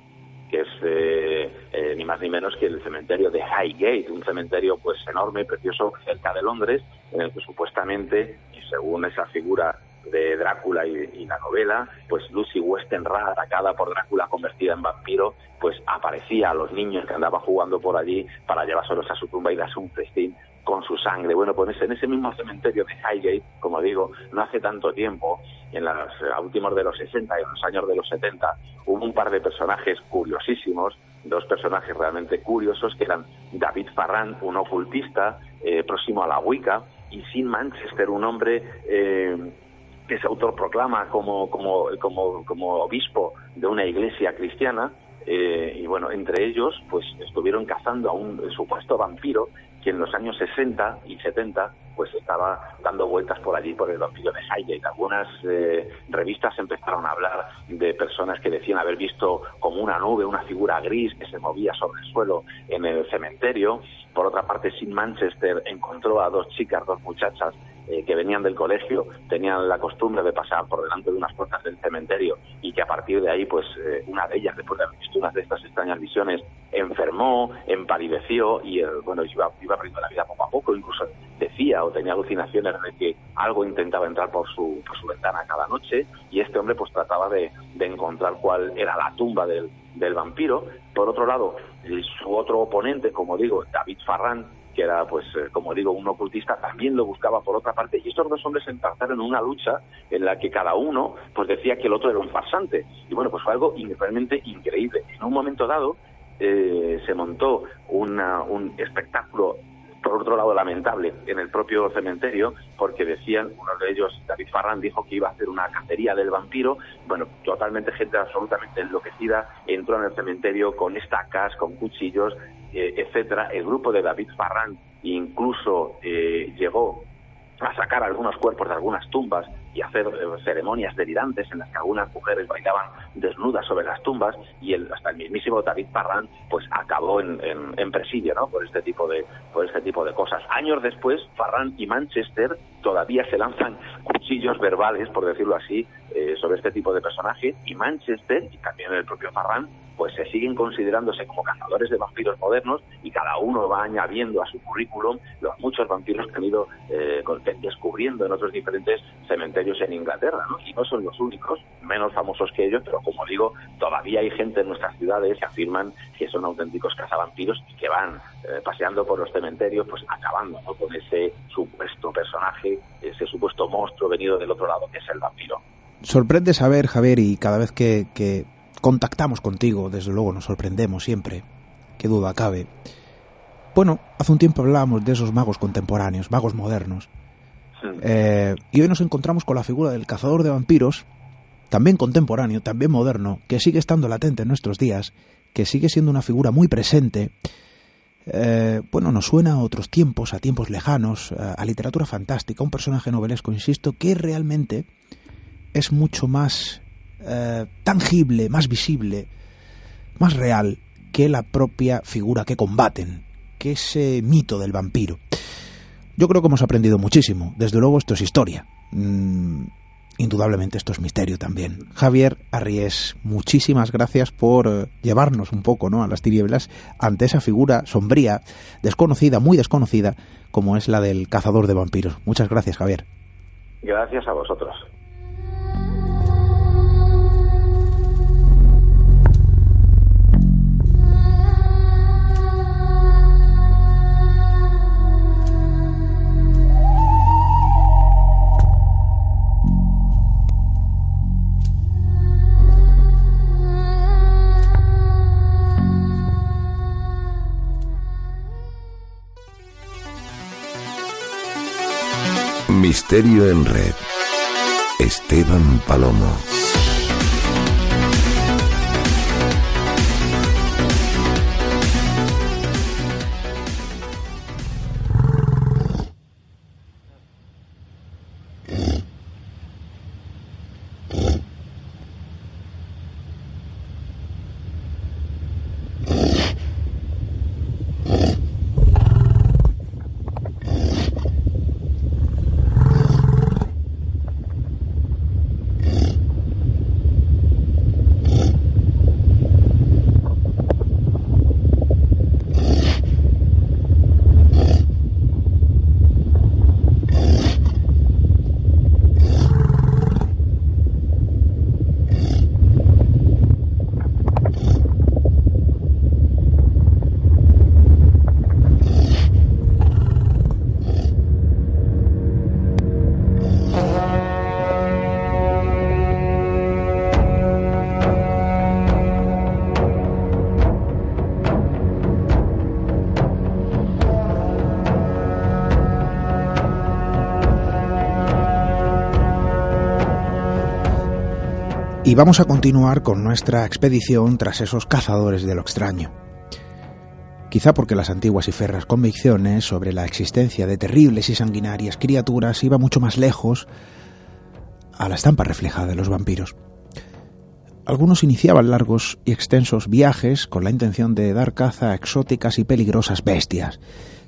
que es eh, eh, ni más ni menos que el cementerio de Highgate, un cementerio pues enorme, precioso, cerca de Londres, en el que supuestamente, y según esa figura de Drácula y, la novela, pues Lucy Westenra, atacada por Drácula convertida en vampiro, pues aparecía a los niños que andaban jugando por allí para llevárselos a su tumba y darse un festín con su sangre. Bueno, pues en ese mismo cementerio de Highgate, como digo, no hace tanto tiempo, en los últimos de los 60 y en los años de los 70, hubo un par de personajes curiosísimos, dos personajes realmente curiosos, que eran David Farran, un ocultista eh, próximo a la Wicca, y Sin Manchester, un hombre eh, que se autoproclama como, como, como, como obispo de una iglesia cristiana, eh, y bueno, entre ellos, pues estuvieron cazando a un supuesto vampiro que en los años 60 y 70 pues estaba dando vueltas por allí por el vampiro de Highgate. Algunas eh, revistas empezaron a hablar de personas que decían haber visto como una nube, una figura gris que se movía sobre el suelo en el cementerio. Por otra parte, Sin Manchester encontró a dos chicas, dos muchachas eh, que venían del colegio tenían la costumbre de pasar por delante de unas puertas del cementerio y que a partir de ahí, pues eh, una de ellas, después de haber visto una de estas extrañas visiones, enfermó, empalideció y eh, bueno, iba, iba perdiendo la vida poco a poco, incluso decía o tenía alucinaciones de que algo intentaba entrar por su, por su ventana cada noche y este hombre pues trataba de, de encontrar cuál era la tumba del, del vampiro. Por otro lado, su otro oponente, como digo, David Farran, que era, pues, eh, como digo, un ocultista, también lo buscaba por otra parte. Y estos dos hombres empezaron una lucha en la que cada uno, pues, decía que el otro era un farsante. Y bueno, pues fue algo realmente increíble. En un momento dado, eh, se montó una, un espectáculo por otro lado lamentable en el propio cementerio porque decían, uno de ellos, David Farran, dijo que iba a hacer una cacería del vampiro, bueno, totalmente gente absolutamente enloquecida entró en el cementerio con estacas, con cuchillos, eh, etcétera. El grupo de David Farran incluso eh, llegó a sacar algunos cuerpos de algunas tumbas y hacer eh, ceremonias delirantes en las que algunas mujeres bailaban desnudas sobre las tumbas y el, hasta el mismísimo David Parran pues acabó en, en, presidio ¿no? por este tipo de por este tipo de cosas años después Farran y Manchester todavía se lanzan cuchillos verbales por decirlo así eh, sobre este tipo de personajes y Manchester y también el propio Farran pues se siguen considerándose como cazadores de vampiros modernos y cada uno va añadiendo a su currículum los muchos vampiros que han ido eh, descubriendo en otros diferentes cementerios en Inglaterra, ¿no? Y no son los únicos, menos famosos que ellos, pero como digo, todavía hay gente en nuestras ciudades que afirman que son auténticos cazavampiros y que van eh, paseando por los cementerios, pues acabando con ese supuesto personaje, ese supuesto monstruo venido del otro lado, que es el vampiro. Sorprende saber, Javier, y cada vez que contactamos contigo, desde luego nos sorprendemos siempre, qué duda cabe. Bueno, hace un tiempo hablábamos de esos magos contemporáneos, magos modernos. Eh, y hoy nos encontramos con la figura del cazador de vampiros, también contemporáneo, también moderno, que sigue estando latente en nuestros días, que sigue siendo una figura muy presente. Eh, bueno, nos suena a otros tiempos, a tiempos lejanos, a literatura fantástica, un personaje novelesco, insisto, que realmente es mucho más eh, tangible, más visible, más real que la propia figura que combaten, que ese mito del vampiro. Yo creo que hemos aprendido muchísimo. Desde luego esto es historia. Mm, indudablemente esto es misterio también. Javier Arries, muchísimas gracias por eh, llevarnos un poco ¿no? a las tinieblas ante esa figura sombría, desconocida, muy desconocida, como es la del cazador de vampiros. Muchas gracias, Javier. Gracias a vosotros. Misterio en Red. Esteban Palomo. Vamos a continuar con nuestra expedición tras esos cazadores de lo extraño. Quizá porque las antiguas y ferras convicciones sobre la existencia de terribles y sanguinarias criaturas iba mucho más lejos a la estampa reflejada de los vampiros. Algunos iniciaban largos y extensos viajes con la intención de dar caza a exóticas y peligrosas bestias,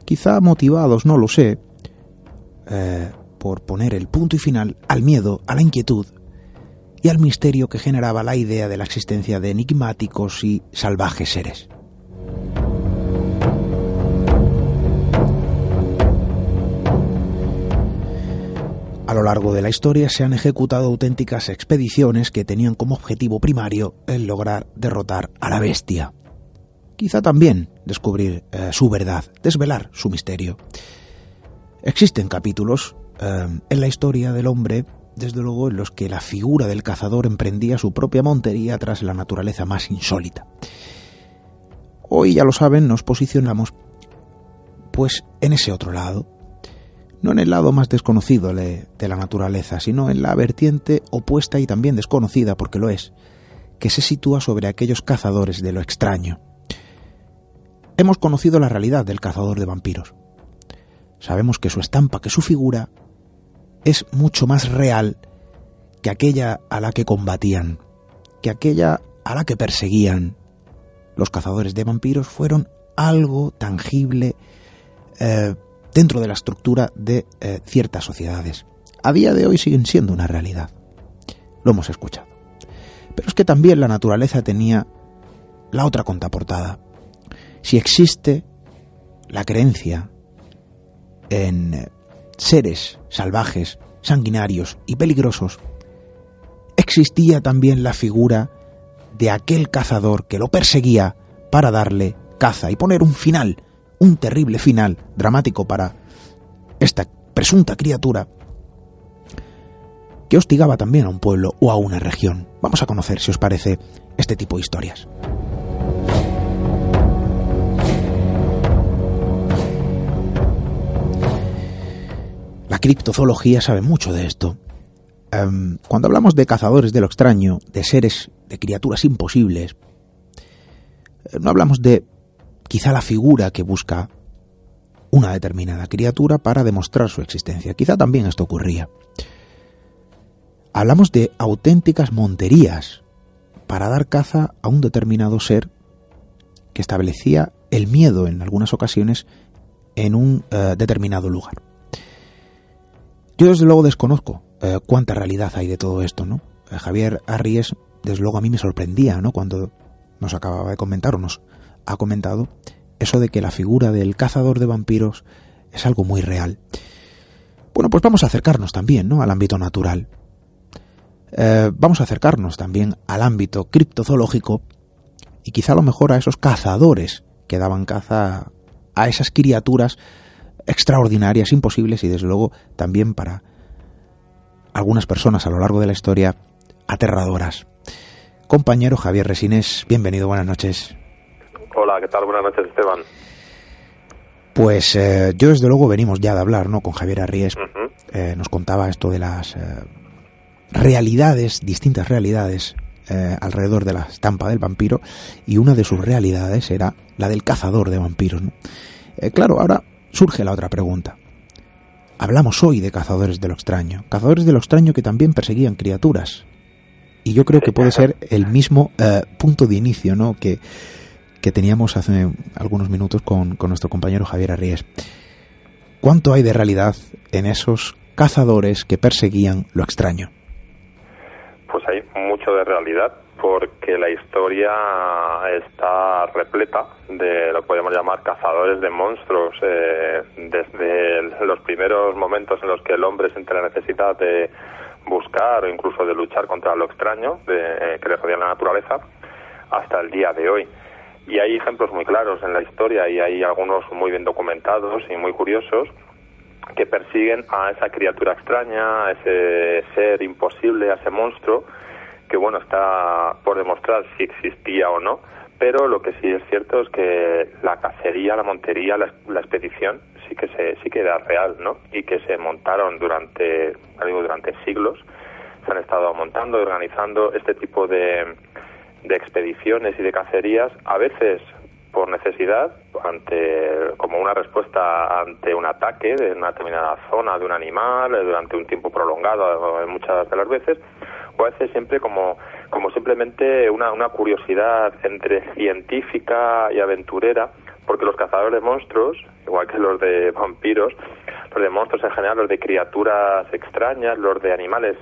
quizá motivados, no lo sé, eh, por poner el punto y final al miedo, a la inquietud y al misterio que generaba la idea de la existencia de enigmáticos y salvajes seres. A lo largo de la historia se han ejecutado auténticas expediciones que tenían como objetivo primario el lograr derrotar a la bestia. Quizá también descubrir eh, su verdad, desvelar su misterio. Existen capítulos eh, en la historia del hombre, desde luego, en los que la figura del cazador emprendía su propia montería tras la naturaleza más insólita. Hoy, ya lo saben, nos posicionamos pues en ese otro lado, no en el lado más desconocido de la naturaleza, sino en la vertiente opuesta y también desconocida, porque lo es, que se sitúa sobre aquellos cazadores de lo extraño. Hemos conocido la realidad del cazador de vampiros. Sabemos que su estampa, que su figura, es mucho más real que aquella a la que combatían, que aquella a la que perseguían. Los cazadores de vampiros fueron algo tangible, eh, dentro de la estructura de eh, ciertas sociedades. A día de hoy siguen siendo una realidad. Lo hemos escuchado. Pero es que también la naturaleza tenía la otra contraportada. Si existe la creencia en eh, seres salvajes, sanguinarios y peligrosos, existía también la figura de aquel cazador que lo perseguía para darle caza y poner un final un terrible final dramático para esta presunta criatura que hostigaba también a un pueblo o a una región. Vamos a conocer, si os parece, este tipo de historias. Criptozoología sabe mucho de esto. Em, cuando hablamos de cazadores de lo extraño, de seres, de criaturas imposibles, eh, no hablamos de quizá la figura que busca una determinada criatura para demostrar su existencia. Quizá también esto ocurría. Hablamos de auténticas monterías para dar caza a un determinado ser que establecía el miedo en algunas ocasiones en un eh, determinado lugar. Yo desde luego desconozco eh, cuánta realidad hay de todo esto, ¿no? Eh, Javier Arries, desde luego a mí me sorprendía, ¿no? Cuando nos acababa de comentar o nos ha comentado eso de que la figura del cazador de vampiros es algo muy real. Bueno, pues vamos a acercarnos también ¿no? al ámbito natural. Eh, vamos a acercarnos también al ámbito criptozoológico y quizá a lo mejor a esos cazadores que daban caza a esas criaturas extraordinarias, imposibles y desde luego también para algunas personas a lo largo de la historia aterradoras. Compañero Javier Resines, bienvenido, buenas noches. Hola, ¿qué tal? Buenas noches, Esteban. Pues eh, yo desde luego venimos ya de hablar, ¿no? Con Javier Arries. Eh, nos contaba esto de las eh, realidades, distintas realidades alrededor de la estampa del vampiro y una de sus realidades era la del cazador de vampiros. ¿no? claro, ahora surge la otra pregunta. Hablamos hoy de cazadores de lo extraño, cazadores de lo extraño que también perseguían criaturas. Y yo creo que puede ser el mismo punto de inicio, ¿no? Que que teníamos hace algunos minutos con, nuestro compañero Javier Arries. ¿Cuánto hay de realidad en esos cazadores que perseguían lo extraño? Pues hay mucho de realidad porque la historia está repleta de lo que podemos llamar cazadores de monstruos. Eh, desde los primeros momentos en los que el hombre siente la necesidad de buscar o incluso de luchar contra lo extraño de, que le rodea la naturaleza, hasta el día de hoy. Y hay ejemplos muy claros en la historia y hay algunos muy bien documentados y muy curiosos que persiguen a esa criatura extraña, a ese ser imposible, a ese monstruo, que bueno, está por demostrar si existía o no, pero lo que sí es cierto es que la cacería, la montería, la, expedición sí que se sí que era real, ¿no? Y que se montaron durante, digo, durante siglos se han estado montando y organizando este tipo de, de expediciones y de cacerías, a veces por necesidad, ante como una respuesta ante un ataque de una determinada zona de un animal eh, durante un tiempo prolongado, muchas de las veces, o a veces siempre como, como simplemente una, una curiosidad entre científica y aventurera, porque los cazadores de monstruos, igual que los de vampiros, los de monstruos en general, los de criaturas extrañas, los de animales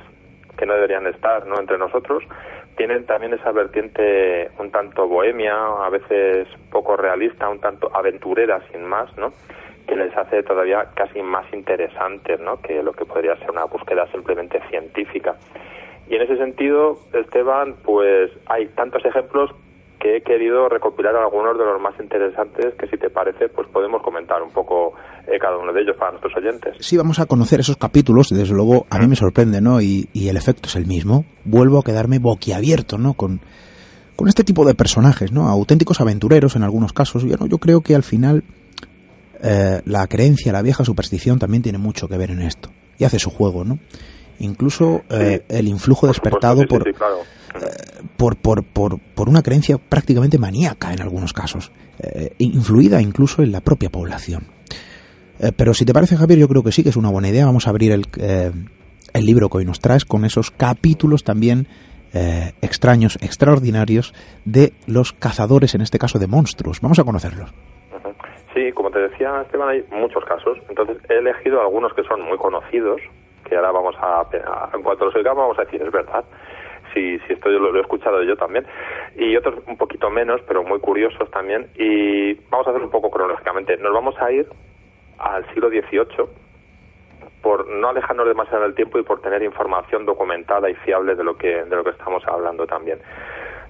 que no deberían estar ¿no? entre nosotros, tienen también esa vertiente un tanto bohemia, a veces poco realista, un tanto aventurera sin más, ¿no? que les hace todavía casi más interesantes ¿no? que lo que podría ser una búsqueda simplemente científica. Y en ese sentido, Esteban, pues hay tantos ejemplos que he querido recopilar algunos de los más interesantes que si te parece pues podemos comentar un poco eh, cada uno de ellos para nuestros oyentes. Sí, vamos a conocer esos capítulos, desde luego a mí me sorprende, ¿no? Y, el efecto es el mismo. Vuelvo a quedarme boquiabierto, ¿no? Con, con este tipo de personajes, ¿no? Auténticos aventureros en algunos casos. Yo, ¿no? yo creo que al final eh, la creencia, la vieja superstición también tiene mucho que ver en esto. Y hace su juego, ¿no? Incluso eh, el influjo despertado por, por, por, por, por, una creencia prácticamente maníaca en algunos casos, eh, influida incluso en la propia población. Eh, pero si te parece, Javier, yo creo que sí que es una buena idea. Vamos a abrir el, eh, el libro que hoy nos traes con esos capítulos también extraños, extraordinarios de los cazadores, en este caso de monstruos. Vamos a conocerlos. Sí, como te decía, Esteban, hay muchos casos. Entonces he elegido algunos que son muy conocidos, que ahora vamos a, en cuanto los oigamos, vamos a decir, es verdad si, si esto yo lo, he escuchado yo también, y otros un poquito menos, pero muy curiosos también. Y vamos a hacer un poco cronológicamente. Nos vamos a ir al siglo XVIII por no alejarnos demasiado del tiempo y por tener información documentada y fiable de lo que, de lo que estamos hablando también.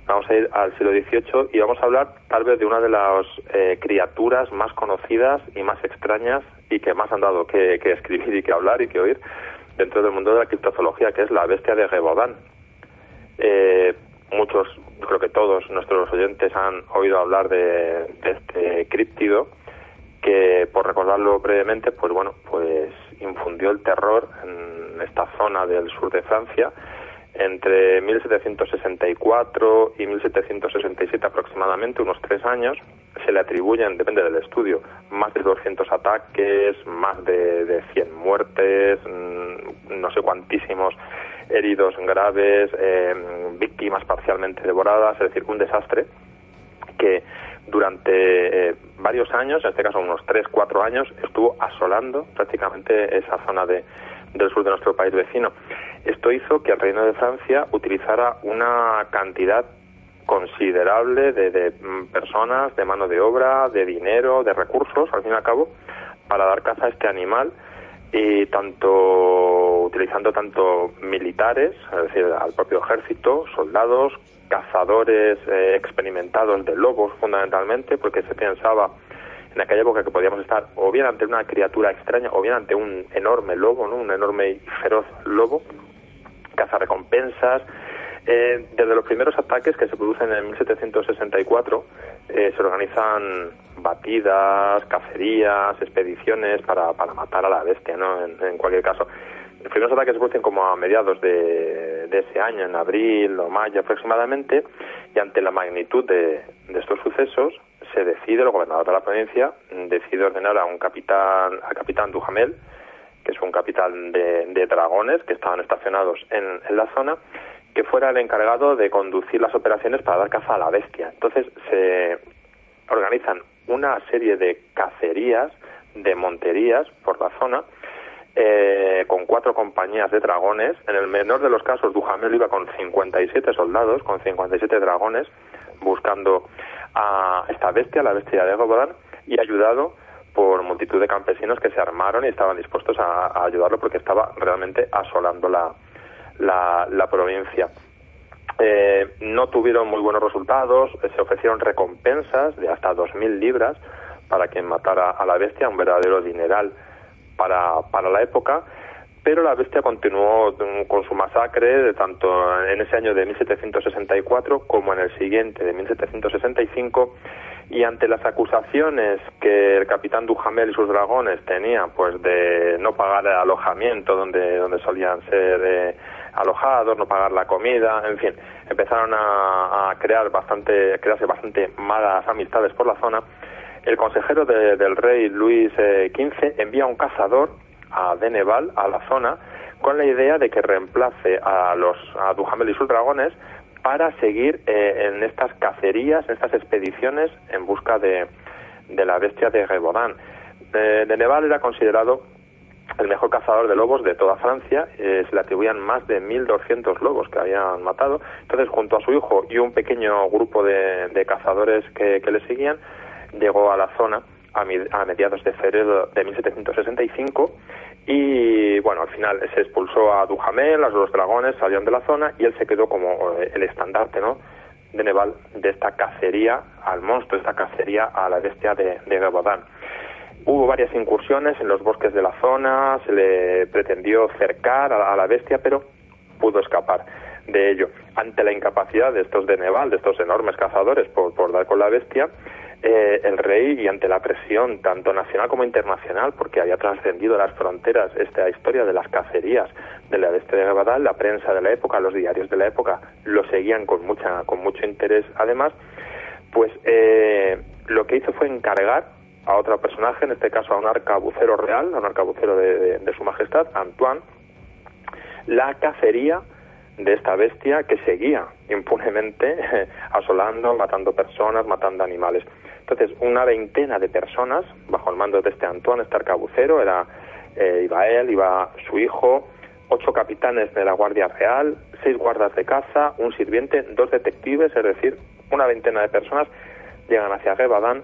Vamos a ir al siglo XVIII y vamos a hablar tal vez de una de las eh, criaturas más conocidas y más extrañas y que más han dado que, que escribir y que hablar y que oír dentro del mundo de la criptozoología, que es la bestia de Gevaudan. Eh, muchos, creo que todos nuestros oyentes han oído hablar de, este críptido que, por recordarlo brevemente, pues bueno, pues infundió el terror en esta zona del sur de Francia entre 1764 y 1767 aproximadamente, unos tres años, se le atribuyen, depende del estudio, más de 200 ataques, más de, de 100 muertes, no sé cuantísimos heridos graves, eh, víctimas parcialmente devoradas, es decir, un desastre que durante eh, varios años, en este caso unos 3, 4 años, estuvo asolando prácticamente esa zona de, del sur de nuestro país vecino. Esto hizo que el Reino de Francia utilizara una cantidad considerable de, de mm, personas, de mano de obra, de dinero, de recursos, al fin y al cabo, para dar caza a este animal y tanto utilizando tanto militares, es decir, al propio ejército, soldados, cazadores eh, experimentados de lobos fundamentalmente, porque se pensaba en aquella época que podíamos estar o bien ante una criatura extraña o bien ante un enorme lobo, ¿no? un enorme y feroz lobo, cazarrecompensas. Eh, desde los primeros ataques que se producen en 1764 eh, se organizan batidas, cacerías, expediciones para, para matar a la bestia, ¿no? En, cualquier caso. Los primeros ataques se producen como a mediados de, de, ese año, en abril o mayo aproximadamente, y ante la magnitud de, de, estos sucesos, se decide, el gobernador de la provincia decide ordenar a un capitán, al capitán Duhamel, que es un capitán de, de dragones que estaban estacionados en, en la zona, que fuera el encargado de conducir las operaciones para dar caza a la bestia. Entonces se organizan una serie de cacerías, de monterías por la zona, eh, con cuatro compañías de dragones. En el menor de los casos, Duhamel iba con 57 soldados, con 57 dragones, buscando a esta bestia, la bestia de Gobodan, y ayudado por multitud de campesinos que se armaron y estaban dispuestos a, ayudarlo porque estaba realmente asolando la, la provincia. Eh, no tuvieron muy buenos resultados, eh, se ofrecieron recompensas de hasta 2.000 libras para quien matara a la bestia, un verdadero dineral para, para la época, pero la bestia continuó mm, con su masacre de tanto en ese año de 1764 como en el siguiente de 1765 y ante las acusaciones que el capitán Duhamel y sus dragones tenían, pues de no pagar el alojamiento donde, donde solían ser eh, alojados, no pagar la comida, en fin, empezaron a, crear bastante, crearse bastante malas amistades por la zona. El consejero del rey Luis XV eh, envía un cazador a Deneval, a la zona, con la idea de que reemplace a los a Duhamel y sus dragones para seguir eh, en estas cacerías, en estas expediciones en busca de, de la bestia de Rebodán. Eh, Deneval era considerado el mejor cazador de lobos de toda Francia. Eh, se le atribuían más de 1.200 lobos que habían matado. Entonces, junto a su hijo y un pequeño grupo de, de cazadores que, que, le seguían, llegó a la zona a, a mediados de febrero de 1765 y bueno, al final se expulsó a Duhamel, los dos dragones salieron de la zona y él se quedó como eh, el estandarte, ¿no? de Neval de esta cacería al monstruo, esta cacería a la bestia de, de Hubo varias incursiones en los bosques de la zona, se le pretendió cercar a la, bestia, pero pudo escapar de ello. Ante la incapacidad de estos de Neval, de estos enormes cazadores por, por dar con la bestia, eh, el rey y ante la presión tanto nacional como internacional, porque había trascendido las fronteras esta historia de las cacerías de la bestia de Gabadal, la prensa de la época, los diarios de la época lo seguían con mucha con mucho interés. Además, pues eh, lo que hizo fue encargar a otro personaje, en este caso a un arcabucero real, a un arcabucero de, de su majestad, Antoine, la cacería de esta bestia que seguía impunemente <laughs> asolando, matando personas, matando animales. Entonces, una veintena de personas, bajo el mando de este Antoine, este arcabucero, era, eh, iba él, iba su hijo, ocho capitanes de la Guardia Real, seis guardas de caza, un sirviente, dos detectives, es decir, una veintena de personas llegan hacia Gebadán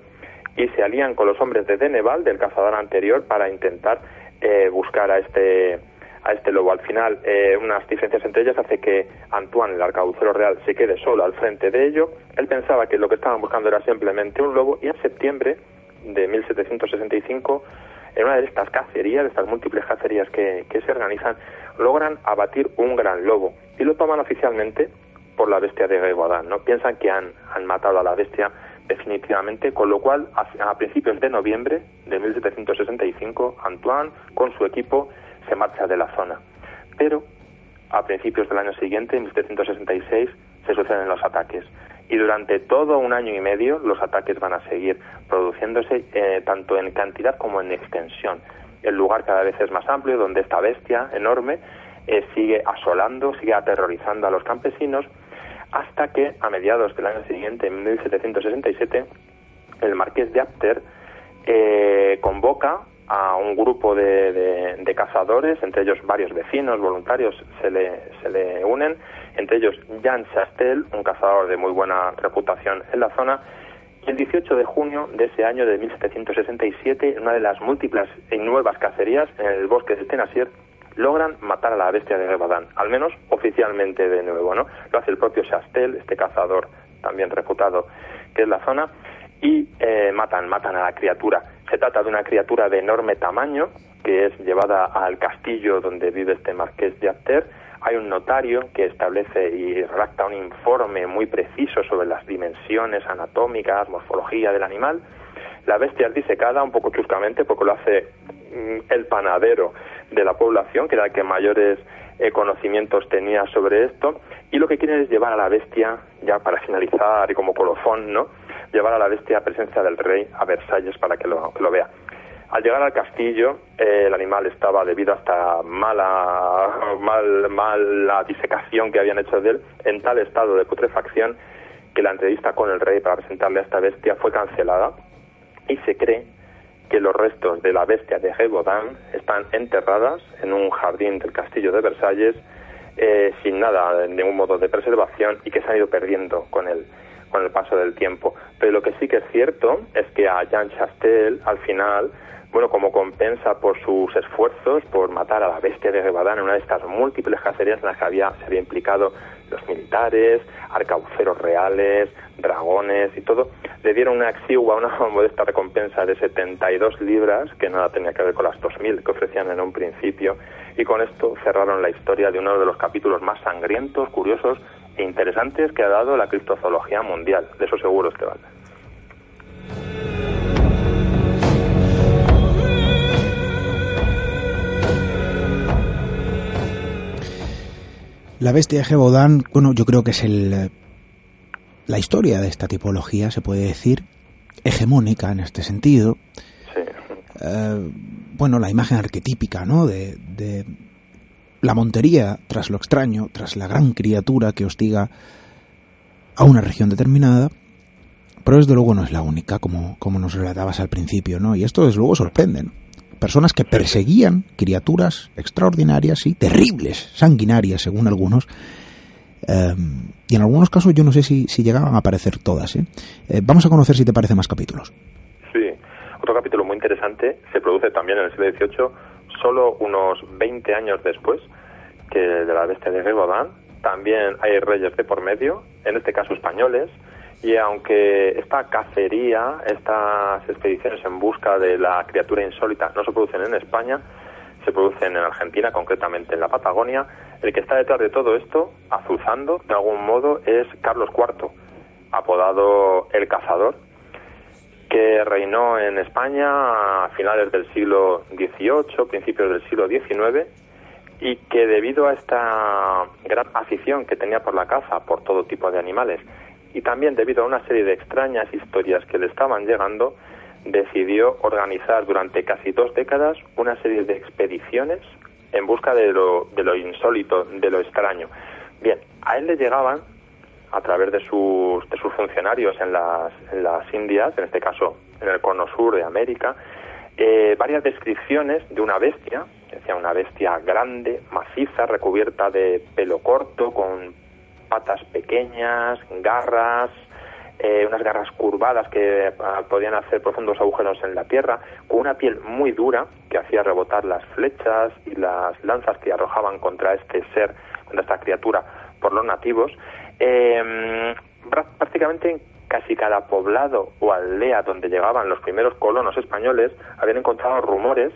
y se alían con los hombres de Deneval, del cazador anterior, para intentar eh, buscar a este a este lobo. Al final, eh, unas diferencias entre ellas hace que Antoine, el arcabucero real, se quede solo al frente de ello. Él pensaba que lo que estaban buscando era simplemente un lobo y en septiembre de 1765, en una de estas cacerías, de estas múltiples cacerías que, se organizan, logran abatir un gran lobo y lo toman oficialmente por la bestia de Guadán. ¿no? Piensan que han, han matado a la bestia definitivamente, con lo cual a, principios de noviembre de 1765, Antoine, con su equipo, se marcha de la zona. Pero a principios del año siguiente, en 1766, se suceden los ataques. Y durante todo un año y medio los ataques van a seguir produciéndose eh, tanto en cantidad como en extensión. El lugar cada vez es más amplio, donde esta bestia enorme eh, sigue asolando, sigue aterrorizando a los campesinos, hasta que a mediados del año siguiente, en 1767, el marqués de Apter eh, convoca a un grupo de, de, cazadores, entre ellos varios vecinos, voluntarios, se le, se le unen, entre ellos Jean Chastel, un cazador de muy buena reputación en la zona, y el 18 de junio de ese año de 1767, en una de las múltiples y nuevas cacerías en el bosque de Tenasier, logran matar a la bestia de Gabadán, al menos oficialmente de nuevo, ¿no? Lo hace el propio Chastel, este cazador también reputado que es la zona, y eh, matan, matan a la criatura. Se trata de una criatura de enorme tamaño que es llevada al castillo donde vive este marqués de Apter. Hay un notario que establece y redacta un informe muy preciso sobre las dimensiones anatómicas, morfología del animal. La bestia es disecada un poco chuscamente porque lo hace mm, el panadero de la población, que era el que mayores eh, conocimientos tenía sobre esto, y lo que quieren es llevar a la bestia, ya para finalizar y como colofón, ¿no? llevar a la bestia a presencia del rey a Versalles para que lo, lo vea. Al llegar al castillo, eh, el animal estaba, debido a esta mala, mal, mala disecación que habían hecho de él, en tal estado de putrefacción que la entrevista con el rey para presentarle a esta bestia fue cancelada y se cree que los restos de la bestia de Gévaudan están enterradas en un jardín del castillo de Versalles eh, sin nada, de ningún modo de preservación y que se han ido perdiendo con el, con el paso del tiempo. Pero lo que sí que es cierto es que a Jean Chastel, al final, bueno, como compensa por sus esfuerzos por matar a la bestia de Rebadán en una de estas múltiples cacerías en las que había, se había implicado los militares, arcabuceros reales, dragones y todo, le dieron una exigua, una <laughs> modesta recompensa de 72 libras, que nada tenía que ver con las 2.000 que ofrecían en un principio, y con esto cerraron la historia de uno de los capítulos más sangrientos, curiosos interesantes que ha dado la criptozoología mundial. De eso seguro, Esteban. La bestia de Gebodán, bueno, yo creo que es el, la historia de esta tipología, se puede decir, hegemónica en este sentido. Sí. Eh, bueno, la imagen arquetípica, ¿no? De, de, la montería tras lo extraño, tras la gran criatura que hostiga a una región determinada, pero desde luego no es la única, como, como nos relatabas al principio, ¿no? Y esto desde luego sorprende, ¿no? Personas que perseguían criaturas extraordinarias y terribles, sanguinarias según algunos, eh, y en algunos casos yo no sé si, si llegaban a aparecer todas. ¿eh? ¿eh? vamos a conocer si te parece más capítulos. Sí, otro capítulo muy interesante se produce también en el siglo XVIII, solo unos 20 años después que de la bestia de Gévaudan. También hay reyes de por medio, en este caso españoles, y aunque esta cacería, estas expediciones en busca de la criatura insólita no se producen en España, se producen en Argentina, concretamente en la Patagonia, el que está detrás de todo esto, azuzando de algún modo, es Carlos IV, apodado el Cazador, que reinó en España a finales del siglo XVIII, principios del siglo XIX, y que debido a esta gran afición que tenía por la caza, por todo tipo de animales, y también debido a una serie de extrañas historias que le estaban llegando, decidió organizar durante casi dos décadas una serie de expediciones en busca de lo, de lo insólito, de lo extraño. Bien, a él le llegaban, a través de sus, de sus funcionarios en las, en las Indias, en este caso en el cono sur de América, eh, varias descripciones de una bestia, decía una bestia grande, maciza, recubierta de pelo corto, con patas pequeñas, garras, eh, unas garras curvadas que ah, podían hacer profundos agujeros en la tierra, con una piel muy dura que hacía rebotar las flechas y las lanzas que arrojaban contra este ser, contra esta criatura por los nativos. Eh, prácticamente en casi cada poblado o aldea donde llegaban los primeros colonos españoles habían encontrado rumores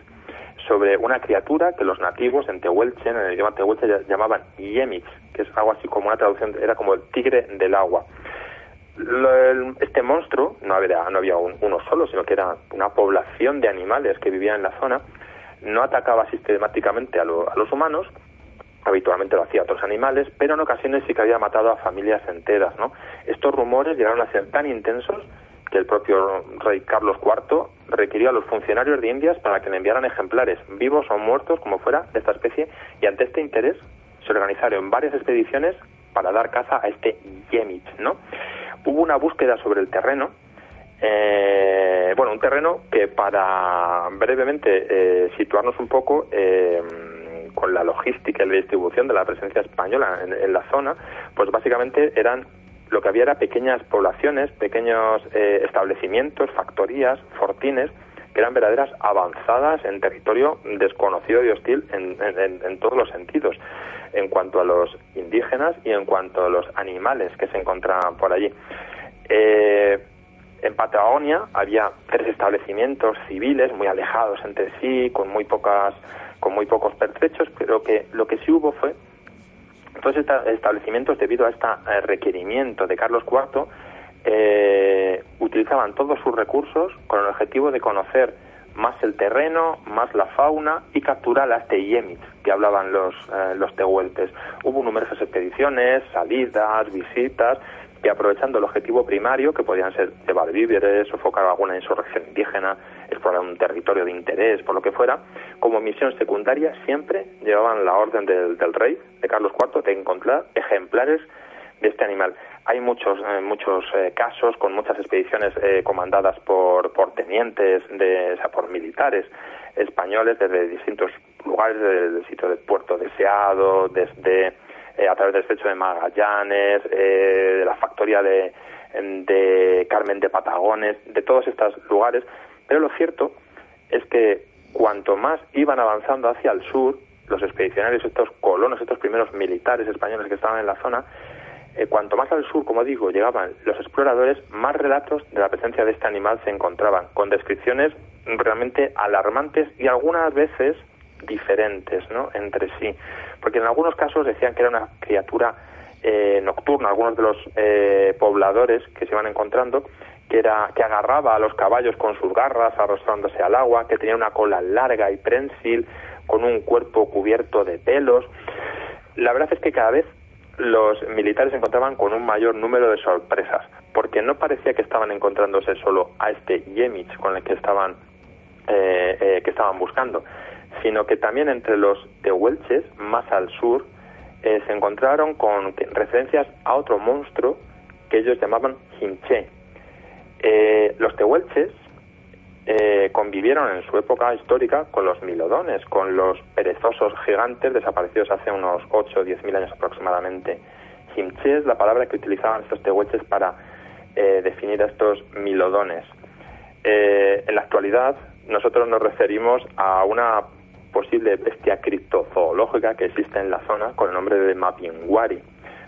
sobre una criatura que los nativos en Tehuelche, en el idioma Tehuelche, llamaban Yemix, que es algo así como una traducción, era como el tigre del agua. Este monstruo, no había, no había uno solo, sino que era una población de animales que vivían en la zona, no atacaba sistemáticamente a, a los humanos, habitualmente lo hacía a otros animales, pero en ocasiones sí que había matado a familias enteras, ¿no? Estos rumores llegaron a ser tan intensos que el propio rey Carlos IV requirió a los funcionarios de Indias para que le enviaran ejemplares, vivos o muertos, como fuera, de esta especie, y ante este interés se organizaron varias expediciones para dar caza a este Yemit, ¿no? Hubo una búsqueda sobre el terreno, eh, bueno, un terreno que para brevemente eh, situarnos un poco eh, con la logística y la distribución de la presencia española en la zona, pues básicamente eran lo que había era pequeñas poblaciones, pequeños eh, establecimientos, factorías, fortines, que eran verdaderas avanzadas en territorio desconocido y hostil en, todos los sentidos, en cuanto a los indígenas y en cuanto a los animales que se encontraban por allí. Eh, en Patagonia había tres establecimientos civiles muy alejados entre sí, con muy pocas, con muy pocos pertrechos, pero que lo que sí hubo fue todos estos establecimientos, debido a este requerimiento de Carlos IV, eh, utilizaban todos sus recursos con el objetivo de conocer más el terreno, más la fauna y capturar a este Yemit que hablaban los, eh, los tehueltes. Hubo numerosas expediciones, salidas, visitas, que aprovechando el objetivo primario, que podían ser llevar víveres, sofocar alguna insurrección indígena, explorar un territorio de interés, por lo que fuera, como misión secundaria siempre llevaban la orden del, rey, de Carlos IV, de encontrar ejemplares de este animal. Hay muchos eh, muchos eh, casos con muchas expediciones eh, comandadas por, por tenientes, de, o sea, por militares españoles desde distintos lugares, desde el sitio de Puerto Deseado, desde a través del estrecho de Magallanes, de la factoría de, de Carmen de Patagones, de todos estos lugares, pero lo cierto es que cuanto más iban avanzando hacia el sur, los expedicionarios, estos colonos, estos primeros militares españoles que estaban en la zona, eh, cuanto más al sur, como digo, llegaban los exploradores, más relatos de la presencia de este animal se encontraban, con descripciones realmente alarmantes y algunas veces diferentes ¿no? entre sí. Porque en algunos casos decían que era una criatura eh, nocturna, algunos de los eh, pobladores que se iban encontrando que, era, que agarraba a los caballos con sus garras arrastrándose al agua, que tenía una cola larga y prensil, con un cuerpo cubierto de pelos. la verdad es que cada vez los militares se encontraban con un mayor número de sorpresas, porque no parecía que estaban encontrándose solo a este Yemich con el que estaban, eh, eh, que estaban buscando, sino que también entre los tehuelches, más al sur, eh, se encontraron con referencias a otro monstruo que ellos llamaban Hinche. los tehuelches eh, convivieron en su época histórica con los milodones, con los perezosos gigantes desaparecidos hace unos 8 o 10 mil años aproximadamente. Himche es la palabra que utilizaban estos tehuelches para eh, definir a estos milodones. Eh, en la actualidad, nosotros nos referimos a una posible bestia criptozoológica que existe en la zona con el nombre de Mapinguari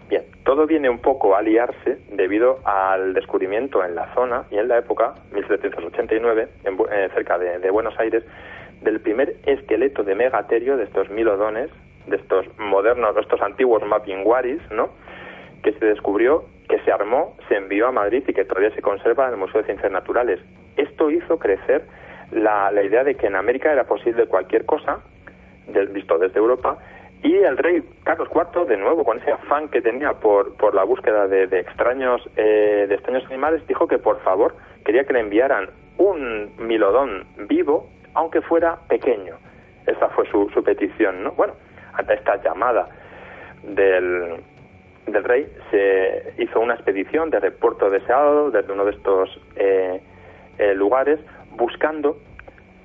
Bien, todo viene un poco a liarse debido al descubrimiento en la zona y en la época, 1789, en, eh, cerca de, Buenos Aires, del primer esqueleto de megaterio de estos milodones, de estos modernos, de estos antiguos mapinguaris, ¿no? que se descubrió, que se armó, se envió a Madrid y que todavía se conserva en el Museo de Ciencias Naturales. Esto hizo crecer la, la idea de que en América era posible cualquier cosa, del, visto desde Europa, y el rey Carlos IV, de nuevo, con ese afán que tenía por, por la búsqueda de, extraños eh, de extraños animales, dijo que por favor quería que le enviaran un milodón vivo, aunque fuera pequeño. Esa fue su, su petición, ¿no? Bueno, ante esta llamada del, del rey se hizo una expedición desde puerto de desde uno de estos eh, eh, lugares, buscando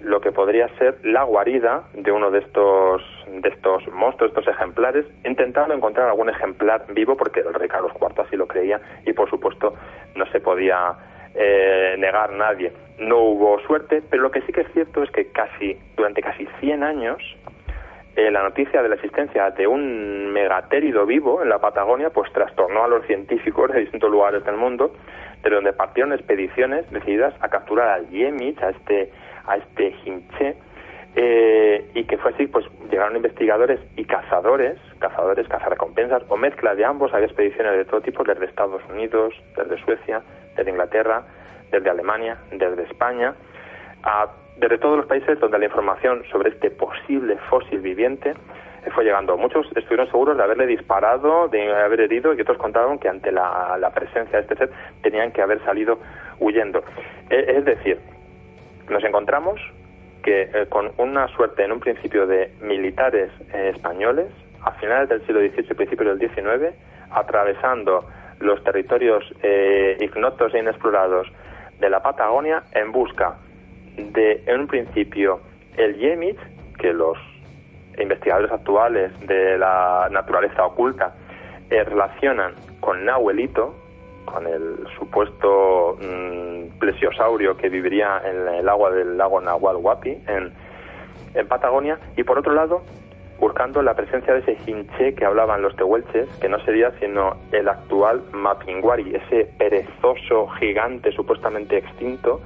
lo que podría ser la guarida de uno de estos de estos monstruos, estos ejemplares, intentando encontrar algún ejemplar vivo, porque el rey Carlos IV así lo creía y por supuesto no se podía eh, negar nadie. No hubo suerte, pero lo que sí que es cierto es que casi durante casi 100 años eh, la noticia de la existencia de un megatérido vivo en la Patagonia pues trastornó a los científicos de distintos lugares del mundo, de donde partieron expediciones decididas a capturar al Yemich, a este a este Hinche, eh, y que fue así, pues llegaron investigadores y cazadores, cazadores, cazarrecompensas, o mezcla de ambos, había expediciones de todo tipo, desde Estados Unidos, desde Suecia, desde Inglaterra, desde Alemania, desde España, desde todos los países donde la información sobre este posible fósil viviente fue llegando. Muchos estuvieron seguros de haberle disparado, de haber herido, y otros contaron que ante la, presencia de este ser tenían que haber salido huyendo. Eh, es decir, nos encontramos que eh, con una suerte en un principio de militares eh, españoles, a finales del siglo XVIII y principios del XIX, atravesando los territorios eh, ignotos e inexplorados de la Patagonia en busca de, en un principio, el Yemit, que los investigadores actuales de la naturaleza oculta relacionan con Nahuelito, con el supuesto mm, plesiosaurio que viviría en el agua del lago Nahual Huapi en, en Patagonia y por otro lado buscando la presencia de ese hinche que hablaban los tehuelches, que no sería sino el actual Mapinguari, ese perezoso gigante supuestamente extinto,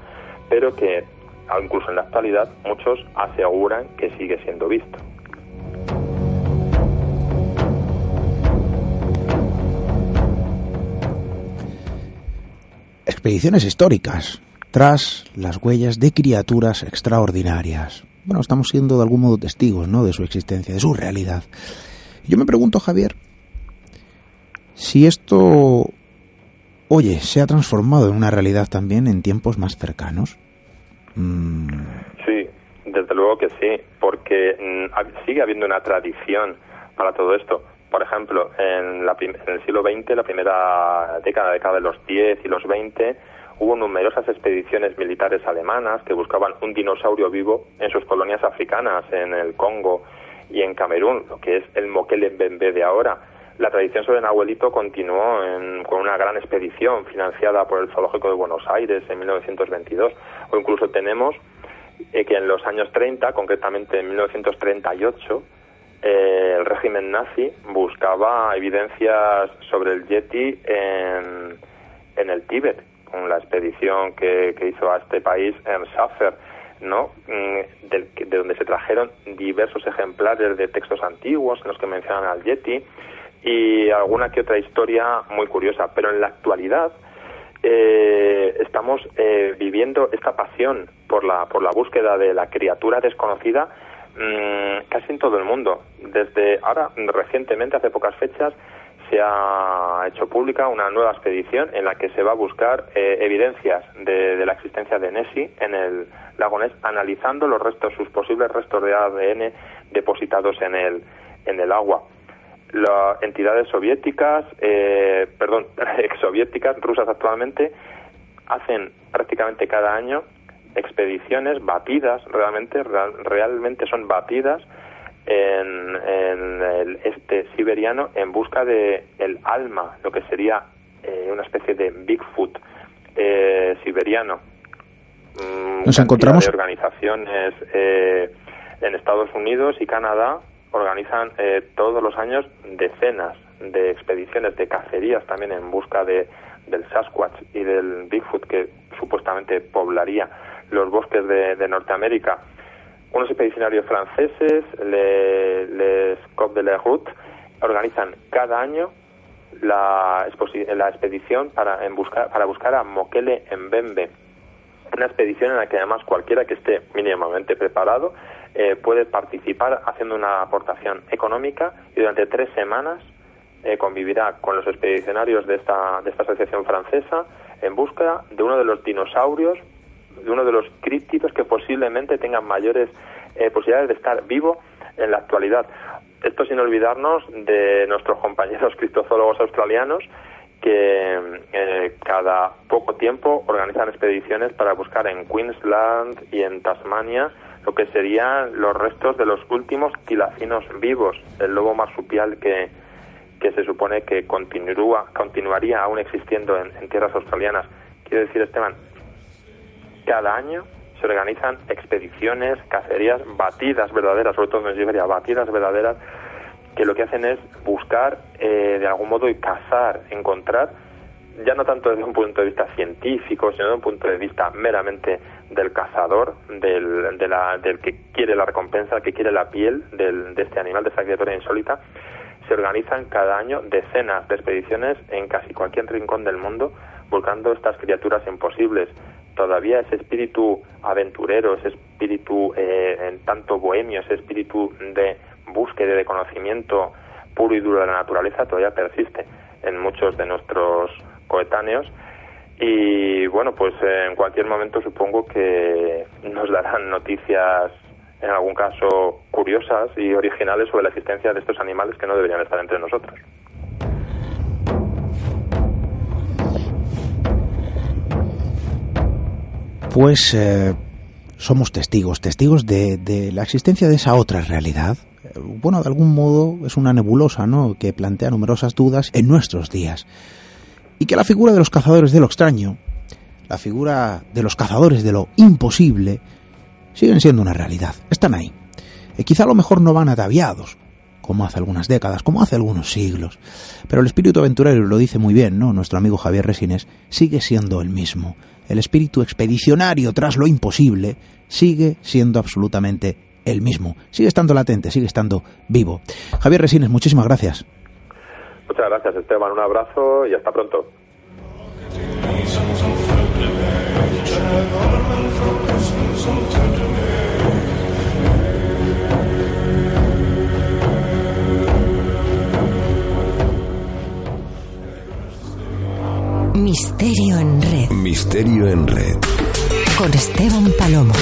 pero que incluso en la actualidad muchos aseguran que sigue siendo visto. expediciones históricas, tras las huellas de criaturas extraordinarias. Bueno, estamos siendo de algún modo testigos, ¿no?, de su existencia, de su realidad. Yo me pregunto, Javier, si esto, oye, se ha transformado en una realidad también en tiempos más cercanos. Mm. Sí, desde luego que sí, porque mm, sigue habiendo una tradición para todo esto. Por ejemplo, en, el siglo XX, la primera década, década de los 10 y los 20, hubo numerosas expediciones militares alemanas que buscaban un dinosaurio vivo en sus colonias africanas, en el Congo y en Camerún, lo que es el Mokele Mbembe de ahora. La tradición sobre Nahuelito continuó con una gran expedición financiada por el Zoológico de Buenos Aires en 1922, o incluso tenemos eh, que en los años 30, concretamente en 1938, eh, el régimen nazi buscaba evidencias sobre el Yeti en, en el Tíbet, con la expedición que, hizo a este país en Safer, ¿no? Mm, de, de, donde se trajeron diversos ejemplares de textos antiguos en los que mencionan al Yeti y alguna que otra historia muy curiosa. Pero en la actualidad eh, estamos eh, viviendo esta pasión por la, por la búsqueda de la criatura desconocida mm, casi en todo el mundo. Desde ahora, recientemente, hace pocas fechas, se ha hecho pública una nueva expedición en la que se va a buscar eh, evidencias de, la existencia de Nessie en el lago Ness, analizando los restos, sus posibles restos de ADN depositados en el, en el agua. Las entidades soviéticas, eh, perdón, <laughs> exsoviéticas, rusas actualmente, hacen prácticamente cada año expediciones batidas, realmente, realmente son batidas en, el este siberiano en busca de el alma, lo que sería eh, una especie de Bigfoot eh, siberiano. Mm, Nos encontramos. De organizaciones eh, en Estados Unidos y Canadá organizan todos los años decenas de expediciones de cacerías también en busca de del Sasquatch y del Bigfoot que supuestamente poblaría los bosques de Norteamérica unos expedicionarios franceses, les, les Cop de la Route, organizan cada año la, la expedición para, en buscar, para buscar a Mokele Mbembe. Una expedición en la que además cualquiera que esté mínimamente preparado eh, puede participar haciendo una aportación económica y durante tres semanas eh, convivirá con los expedicionarios de esta, de esta asociación francesa en busca de uno de los dinosaurios de uno de los críptidos que posiblemente tengan mayores eh, posibilidades de estar vivo en la actualidad. Esto sin olvidarnos de nuestros compañeros <laughs> criptozoólogos australianos que eh, cada poco tiempo organizan expediciones para buscar en Queensland y en Tasmania lo que serían los restos de los últimos tilacinos vivos, el lobo marsupial que, que se supone que continúa, continuaría aún existiendo en, tierras australianas. Quiero decir, Esteban, cada año se organizan expediciones, cacerías, batidas verdaderas, sobre todo en Siberia, batidas verdaderas, que lo que hacen es buscar, eh, de algún modo, y cazar, encontrar, ya no tanto desde un punto de vista científico, sino desde un punto de vista meramente del cazador, del, de la, del que quiere la recompensa, que quiere la piel del, de este animal, de esta criatura insólita, se organizan cada año decenas de expediciones en casi cualquier rincón del mundo buscando estas criaturas imposibles. Todavía ese espíritu aventurero, ese espíritu eh, en tanto bohemio, ese espíritu de búsqueda de conocimiento puro y duro de la naturaleza todavía persiste en muchos de nuestros coetáneos y bueno pues en cualquier momento supongo que nos darán noticias en algún caso curiosas y originales sobre la existencia de estos animales que no deberían estar entre nosotros. pues eh, somos testigos, testigos de, la existencia de esa otra realidad. Bueno, de algún modo es una nebulosa, ¿no?, que plantea numerosas dudas en nuestros días. Y que la figura de los cazadores de lo extraño, la figura de los cazadores de lo imposible, siguen siendo una realidad. Están ahí. Y quizá a lo mejor no van ataviados, como hace algunas décadas, como hace algunos siglos. Pero el espíritu aventurero lo dice muy bien, ¿no? Nuestro amigo Javier Resines sigue siendo el mismo el espíritu expedicionario tras lo imposible sigue siendo absolutamente el mismo. Sigue estando latente, sigue estando vivo. Javier Resines, muchísimas gracias. Muchas gracias, Esteban. Un abrazo y hasta pronto. Misterio en red. Misterio en red. Con Esteban Palomo.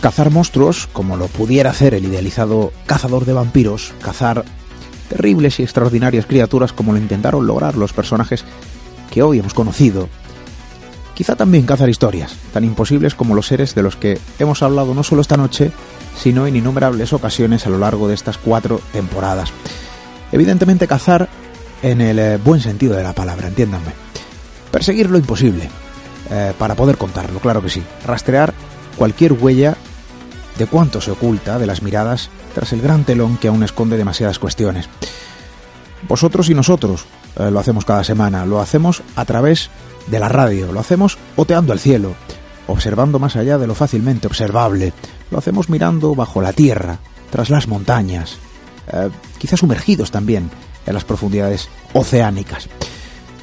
Cazar monstruos, como lo pudiera hacer el idealizado cazador de vampiros, cazar terribles y extraordinarias criaturas como lo intentaron lograr los personajes que hoy hemos conocido. Quizá también cazar historias, tan imposibles como los seres de los que hemos hablado no solo esta noche, sino en innumerables ocasiones a lo largo de estas cuatro temporadas. Evidentemente cazar en el eh, buen sentido de la palabra, entiéndanme. Perseguir lo imposible, eh, para poder contarlo, claro que sí. Rastrear cualquier huella de cuánto se oculta de las miradas tras el gran telón que aún esconde demasiadas cuestiones. Vosotros y nosotros, eh, lo hacemos cada semana, lo hacemos a través de la radio, lo hacemos oteando el cielo, observando más allá de lo fácilmente observable, lo hacemos mirando bajo la tierra, tras las montañas, eh, quizás sumergidos también en las profundidades oceánicas.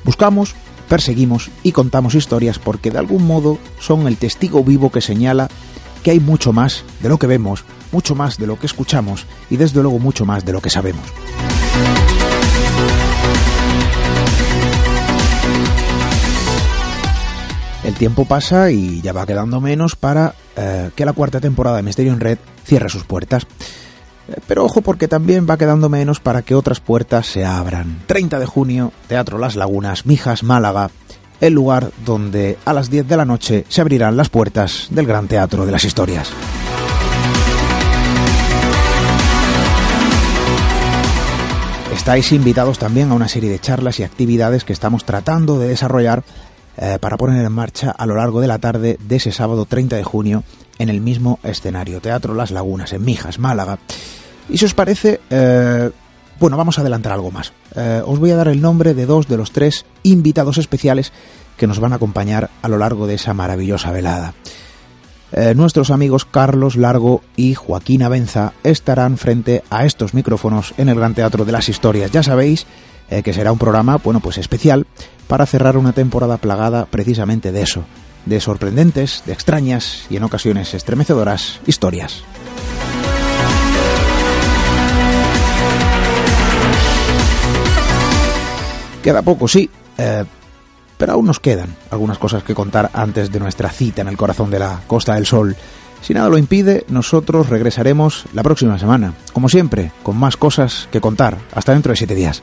Buscamos, perseguimos y contamos historias porque de algún modo son el testigo vivo que señala que hay mucho más de lo que vemos, mucho más de lo que escuchamos y desde luego mucho más de lo que sabemos. El tiempo pasa y ya va quedando menos para eh, que la cuarta temporada de Misterio en Red cierre sus puertas. Eh, pero ojo porque también va quedando menos para que otras puertas se abran. 30 de junio, Teatro Las Lagunas, Mijas, Málaga, el lugar donde a las 10 de la noche se abrirán las puertas del Gran Teatro de las Historias. Estáis invitados también a una serie de charlas y actividades que estamos tratando de desarrollar eh, para poner en marcha a lo largo de la tarde de ese sábado 30 de junio en el mismo escenario, Teatro Las Lagunas, en Mijas, Málaga. Y si os parece, eh, bueno, vamos a adelantar algo más. Eh, os voy a dar el nombre de dos de los tres invitados especiales que nos van a acompañar a lo largo de esa maravillosa velada. nuestros amigos Carlos Largo y Joaquín Abenza estarán frente a estos micrófonos en el Gran Teatro de las Historias. Ya sabéis que será un programa, bueno, pues especial para cerrar una temporada plagada precisamente de eso, de sorprendentes, de extrañas y en ocasiones estremecedoras historias. Queda poco, sí, eh, pero aún nos quedan algunas cosas que contar antes de nuestra cita en el corazón de la Costa del Sol. Si nada lo impide, nosotros regresaremos la próxima semana, como siempre, con más cosas que contar. Hasta dentro de siete días.